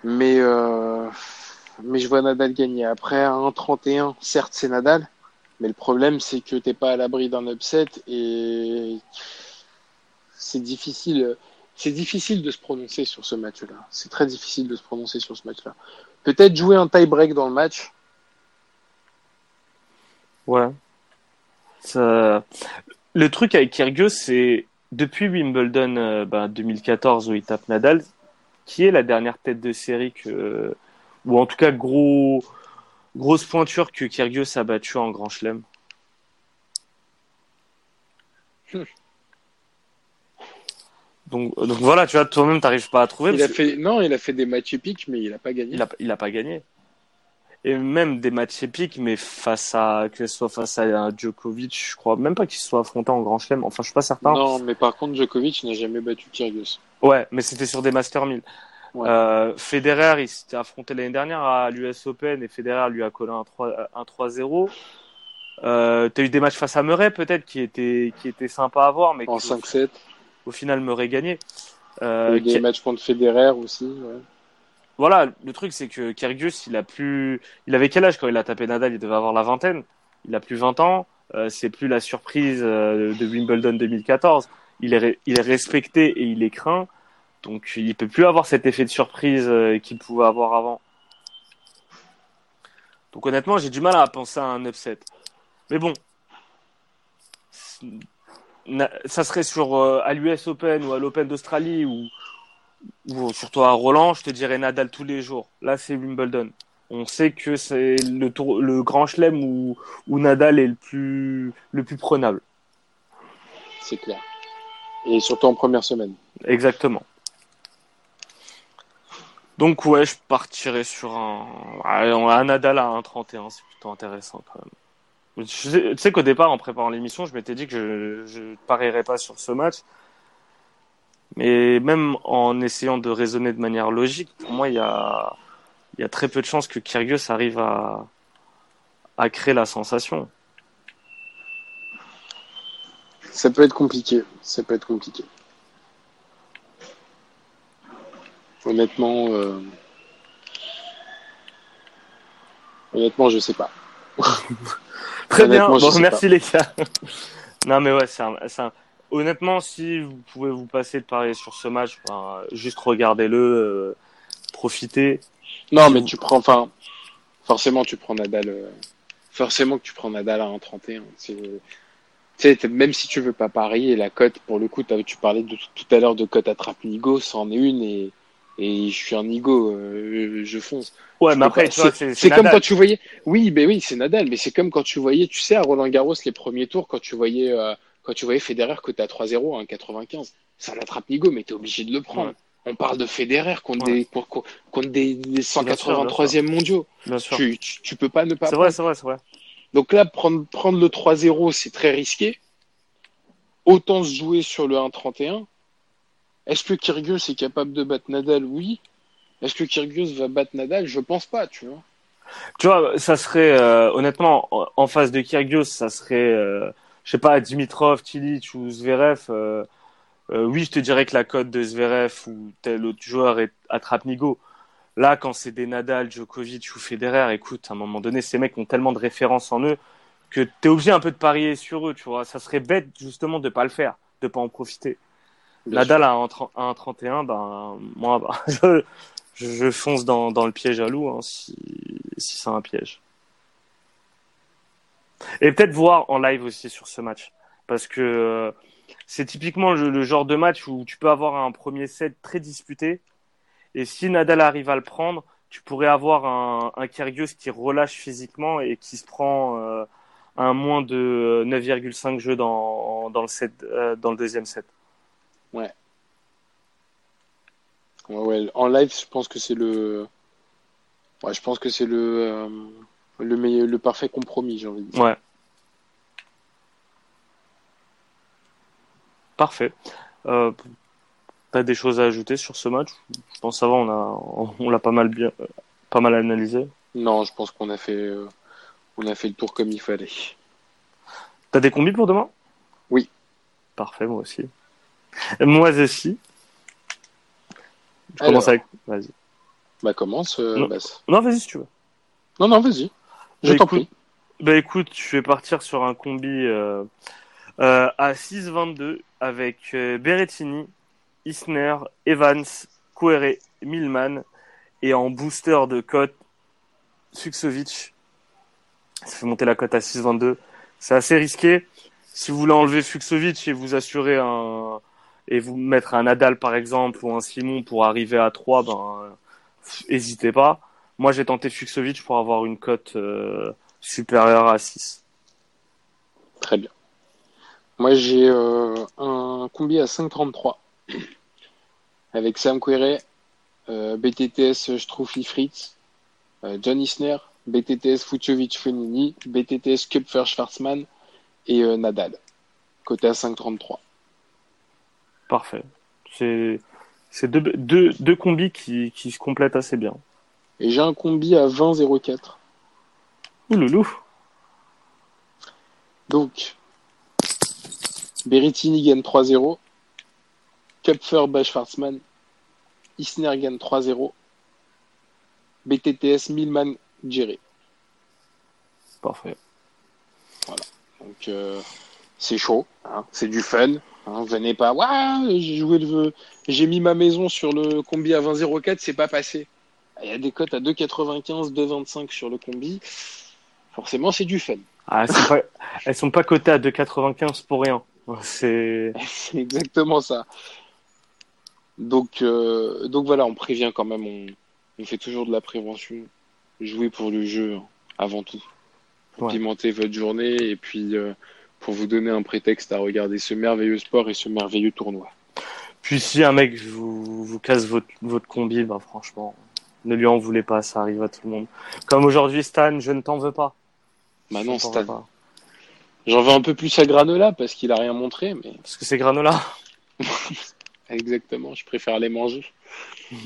Speaker 3: Mais, euh, mais je vois Nadal gagner. Après, à 1-31, certes, c'est Nadal. Mais le problème, c'est que t'es pas à l'abri d'un upset et c'est difficile c'est difficile de se prononcer sur ce match-là. C'est très difficile de se prononcer sur ce match-là. Peut-être jouer un tie-break dans le match.
Speaker 4: Ouais. Ça... Le truc avec Kyrgios, c'est depuis Wimbledon 2014 euh, ben, où il tape Nadal, qui est la dernière tête de série que, ou en tout cas gros, grosse pointure que Kyrgios a battu en Grand Chelem. Donc, donc voilà, tu vois, toi-même, t'arrives pas à trouver.
Speaker 3: Il a fait, non, il a fait des matchs épiques, mais il a pas gagné.
Speaker 4: Il a, il a pas gagné. Et même des matchs épiques, mais face à, que ce soit face à Djokovic, je crois même pas qu'il soit affronté en Grand Chelem. Enfin, je suis pas certain.
Speaker 3: Non, mais par contre, Djokovic n'a jamais battu Kyrgios.
Speaker 4: Ouais, mais c'était sur des Master 1000. Ouais. Euh, Federer, il s'était affronté l'année dernière à l'US Open et Federer lui a collé un 3-0. Euh, t'as eu des matchs face à Murray peut-être qui étaient qui étaient sympas à voir, mais
Speaker 3: en 5-7
Speaker 4: au final Murray gagné.
Speaker 3: Euh, des matchs contre Federer aussi. Ouais.
Speaker 4: Voilà, le truc c'est que Kyrgios, il a plus, il avait quel âge quand il a tapé Nadal? Il devait avoir la vingtaine. Il a plus 20 ans. Euh, c'est plus la surprise euh, de Wimbledon 2014. Il est, il est respecté et il est craint. Donc il peut plus avoir cet effet de surprise euh, qu'il pouvait avoir avant. Donc honnêtement, j'ai du mal à penser à un upset. Mais bon, ça serait sur euh, à l'US Open ou à l'Open d'Australie ou, ou surtout à Roland, je te dirais Nadal tous les jours. Là, c'est Wimbledon. On sait que c'est le tour, le grand chelem où, où Nadal est le plus le plus prenable.
Speaker 3: C'est clair. Et surtout en première semaine.
Speaker 4: Exactement. Donc ouais, je partirais sur un, un Nadal à 1,31, c'est plutôt intéressant quand même. Tu sais, qu'au départ, en préparant l'émission, je m'étais dit que je ne parierais pas sur ce match. Mais même en essayant de raisonner de manière logique, pour moi, il y a, il y a très peu de chances que Kyrgios arrive à, à créer la sensation.
Speaker 3: Ça peut être compliqué. Ça peut être compliqué. Honnêtement, euh... honnêtement, je sais pas.
Speaker 4: Très bien. Bon, merci les gars. non, mais ouais, c'est un, honnêtement, si vous pouvez vous passer de parier sur ce match, juste regardez-le, euh, profitez.
Speaker 3: Non, mais tu prends, enfin, forcément, tu prends Nadal, euh, forcément que tu prends Nadal à 1,31. Tu sais, même si tu veux pas parier, la cote, pour le coup, tu parlais de, tout à l'heure de cote attrape Nigo, c'en est une et, et je suis un Nigo, euh, je fonce.
Speaker 4: Ouais, mais après,
Speaker 3: c'est comme quand tu voyais. Oui, ben oui, c'est Nadal, mais c'est comme quand tu voyais, tu sais, à Roland Garros, les premiers tours, quand tu voyais, euh, quand tu voyais Federer côté à 3-0, 1,95. C'est un attrape Nigo, mais t'es obligé de le prendre. On parle de Federer contre, des, contre, des, 183e mondiaux. Bien sûr. Tu, tu, peux pas ne pas.
Speaker 4: C'est vrai, c'est vrai, c'est vrai.
Speaker 3: Donc là, prendre, prendre le 3-0, c'est très risqué. Autant se jouer sur le 1-31. Est-ce que Kyrgios est capable de battre Nadal? Oui. Est-ce que Kyrgios va battre Nadal? Je pense pas, tu vois.
Speaker 4: Tu vois, ça serait euh, honnêtement en face de Kyrgios, ça serait, euh, je sais pas, Dimitrov, Tilic ou Zverev. Euh, oui, je te dirais que la cote de Zverev ou tel autre joueur est attrape Nigo. Là, quand c'est des Nadal, Djokovic ou Federer, écoute, à un moment donné, ces mecs ont tellement de références en eux que tu es obligé un peu de parier sur eux, tu vois. Ça serait bête justement de pas le faire, de pas en profiter. Nadal à 1,31, ben moi, ben, je, je, fonce dans, dans le piège à loup hein, si, si c'est un piège. Et peut-être voir en live aussi sur ce match, parce que euh, c'est typiquement le, genre de match où tu peux avoir un premier set très disputé, et si Nadal arrive à le prendre, tu pourrais avoir un, un Kyrgios qui relâche physiquement et qui se prend euh, un moins de 9,5 jeux dans, dans, le set, euh, dans le deuxième set.
Speaker 3: Ouais. ouais. En live, je pense que c'est le. Ouais, je pense que c'est le, euh, le, meilleur, le parfait compromis, j'ai envie de dire.
Speaker 4: Ouais. Parfait. Euh, T'as des choses à ajouter sur ce match? Je pense va, on a, on l'a pas mal bien, pas mal analysé.
Speaker 3: Non, je pense qu'on a fait, euh, on a fait le tour comme il fallait.
Speaker 4: T'as des combis pour demain?
Speaker 3: Oui.
Speaker 4: Parfait, moi aussi. Moi aussi. Je commence avec. Vas-y.
Speaker 3: Bah commence, euh,
Speaker 4: non, vas-y si tu veux.
Speaker 3: Non, non, vas-y. Je bah.
Speaker 4: Bah écoute, je vais partir sur un combi euh, euh, à 6-22 avec Berrettini, Isner, Evans, Kouere, Milman et en booster de cote Fuxovic. Ça fait monter la cote à 6-22. C'est assez risqué. Si vous voulez enlever Fuxovic et vous assurer un et vous mettre un Nadal par exemple ou un Simon pour arriver à 3, ben n'hésitez pas. Moi j'ai tenté Fuxovic pour avoir une cote euh, supérieure à 6.
Speaker 3: Très bien. Moi j'ai euh, un combi à 5,33 avec Sam Querrey, euh, BTTS Struffy Fritz, euh, John Isner, BTTS Fucovic Fenini, BTTS Kupfer Schwarzman et euh, Nadal, côté à 5,33.
Speaker 4: Parfait. C'est c'est deux, deux, deux, combis qui, qui se complètent assez bien.
Speaker 3: Et j'ai un combi à 20,04.
Speaker 4: Ouloulou.
Speaker 3: Donc, Berrettini gagne 3-0. Kupfer Bach Schwarzman. Isner gagne 3-0. BTTS Milman Jerry.
Speaker 4: Parfait.
Speaker 3: Voilà. Donc euh, c'est chaud, hein. c'est du fun. Hein. Venez pas, j'ai joué le, j'ai mis ma maison sur le combi à 20,04, c'est pas passé. Il y a des cotes à 2,95, 2,25 sur le combi. Forcément, c'est du fun.
Speaker 4: Ah, pas... elles sont pas cotées à 2,95 pour rien. C'est
Speaker 3: exactement ça. Donc, euh, donc voilà, on prévient quand même, on, on fait toujours de la prévention jouer pour le jeu avant tout. Pour pimenter votre journée et puis euh, pour vous donner un prétexte à regarder ce merveilleux sport et ce merveilleux tournoi.
Speaker 4: Puis si un mec vous, vous casse votre, votre combi, bah franchement, ne lui en voulez pas, ça arrive à tout le monde. Comme aujourd'hui, Stan, je ne t'en veux pas.
Speaker 3: Bah non, Stan. J'en veux un peu plus à Granola parce qu'il a rien montré, mais.
Speaker 4: Parce que c'est Granola.
Speaker 3: Exactement, je préfère les manger.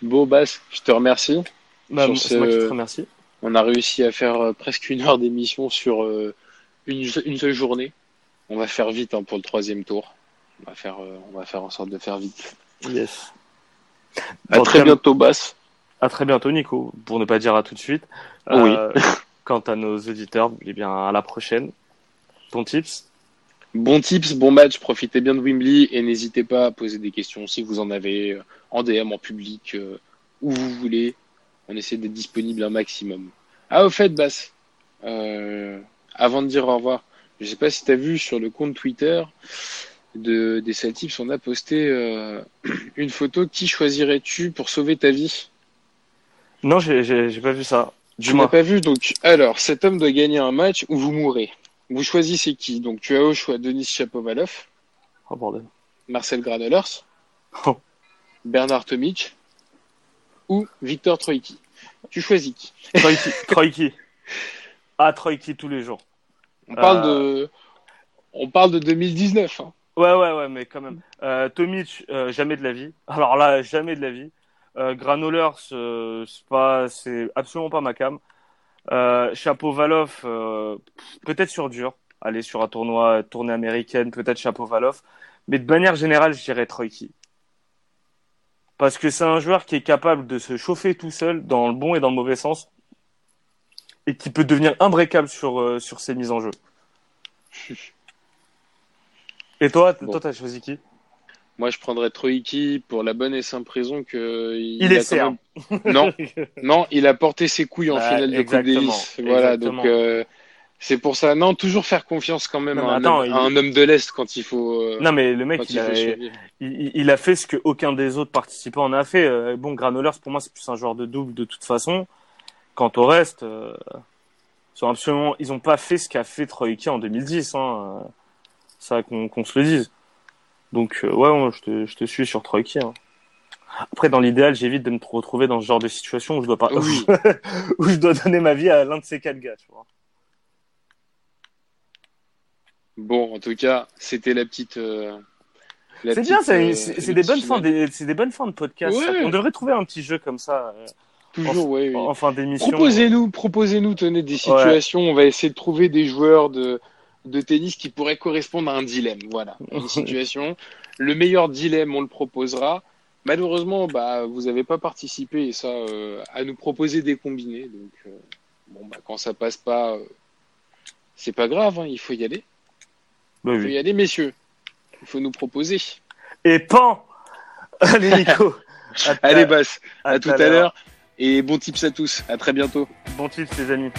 Speaker 3: Bon, Bass, je te remercie.
Speaker 4: Bah, c'est moi qui te remercie.
Speaker 3: On a réussi à faire euh, presque une heure d'émission sur euh, une, seule journée. On va faire vite hein, pour le troisième tour. On va faire, euh, on va faire en sorte de faire vite.
Speaker 4: Yes.
Speaker 3: À très bientôt, Bass.
Speaker 4: À très bientôt, Nico. Pour ne pas dire à tout de suite.
Speaker 3: Oui.
Speaker 4: quant à nos auditeurs, eh bien, à la prochaine. Ton tips
Speaker 3: Bon tips, bon match, profitez bien de Wimbley et n'hésitez pas à poser des questions si vous en avez euh, en DM, en public, euh, où vous voulez. On essaie d'être disponible un maximum. Ah, au fait, Bass, euh, avant de dire au revoir, je sais pas si tu as vu sur le compte Twitter de, des Celtics, on a posté euh, une photo. Qui choisirais-tu pour sauver ta vie?
Speaker 4: Non, j'ai pas vu ça.
Speaker 3: Tu n'as pas vu donc alors cet homme doit gagner un match ou vous mourrez. Vous choisissez qui Donc tu as au choix Denis Chapovalov,
Speaker 4: Oh bordel.
Speaker 3: Marcel Granolers,
Speaker 4: Oh.
Speaker 3: Bernard Tomic ou Victor Troïki. Tu choisis qui
Speaker 4: Troïki. Troïki. Ah, Troïki tous les jours.
Speaker 3: On parle
Speaker 4: Euh.
Speaker 3: de on parle de 2019. hein.
Speaker 4: Ouais, ouais, ouais, mais quand même. Euh, Tomic, euh, jamais de la vie. Alors là, jamais de la vie. Euh, euh, c'est pas, absolument pas ma cam. Euh, pff, peut-être sur dur. Aller sur un tournoi, tournée américaine, peut-être Chapovalov. Mais de manière générale, je dirais Troïki. Parce que c'est un joueur qui est capable de se chauffer tout seul, dans le bon et dans le mauvais sens. Et qui peut devenir imbrécable sur, sur ses mises en jeu. Et toi,
Speaker 3: Bon.
Speaker 4: toi, t'as choisi qui?
Speaker 3: Moi, je prendrais Troïki pour la bonne et simple raison que
Speaker 4: Il est
Speaker 3: a quand
Speaker 4: serbe.
Speaker 3: même- Non, non, il a porté ses couilles en
Speaker 4: Ah,
Speaker 3: finale de Coupe Davis. Voilà,
Speaker 4: exactement.
Speaker 3: donc euh, c'est pour ça. Non, toujours faire confiance quand même
Speaker 4: Non,
Speaker 3: à, un
Speaker 4: attends,
Speaker 3: homme,
Speaker 4: il-
Speaker 3: à un homme de l'est quand il faut. euh,
Speaker 4: Non, mais le mec, il
Speaker 3: il
Speaker 4: a, il, il a fait ce que aucun des autres participants en a fait. Euh, Bon, Granolers, pour moi, c'est plus un joueur de double de toute façon. Quant au reste, euh, sont absolument, ils ont pas fait ce qu'a fait Troïki en 2010. Hein. Ça, qu'on qu'on se le dise. Donc, euh, ouais, je te, je te suis sur Troïki. Hein. Après, dans l'idéal, j'évite de me retrouver dans ce genre de situation où je dois pas,
Speaker 3: Oui.
Speaker 4: où je dois donner ma vie à l'un de ces quatre gars. Tu vois.
Speaker 3: Bon, en tout cas, c'était la petite. euh,
Speaker 4: C'est bien, c'est
Speaker 3: euh,
Speaker 4: des bonnes fins, des, des bonnes fins de podcast.
Speaker 3: Ouais.
Speaker 4: On devrait trouver un petit jeu comme ça euh,
Speaker 3: Toujours, ouais, oui.
Speaker 4: en fin d'émission.
Speaker 3: Proposez-nous, proposez-nous, tenez des situations. On va essayer de trouver des joueurs de, de tennis qui pourraient correspondre à un dilemme. Voilà, une situation. Le meilleur dilemme, on le proposera. Malheureusement, bah, vous n'avez pas participé et ça, euh, à nous proposer des combinés. Donc, euh, bon, bah, quand ça passe pas, euh, c'est pas grave. hein, il faut y aller.
Speaker 4: Bah
Speaker 3: Il faut
Speaker 4: oui.
Speaker 3: y aller, messieurs. Il faut nous proposer.
Speaker 4: Et pan Allez Nico À à-
Speaker 3: Allez, Basse. À, tout à
Speaker 4: l'heure.
Speaker 3: l'heure. Et bon tips à tous. À très bientôt.
Speaker 4: Bon tips les amis.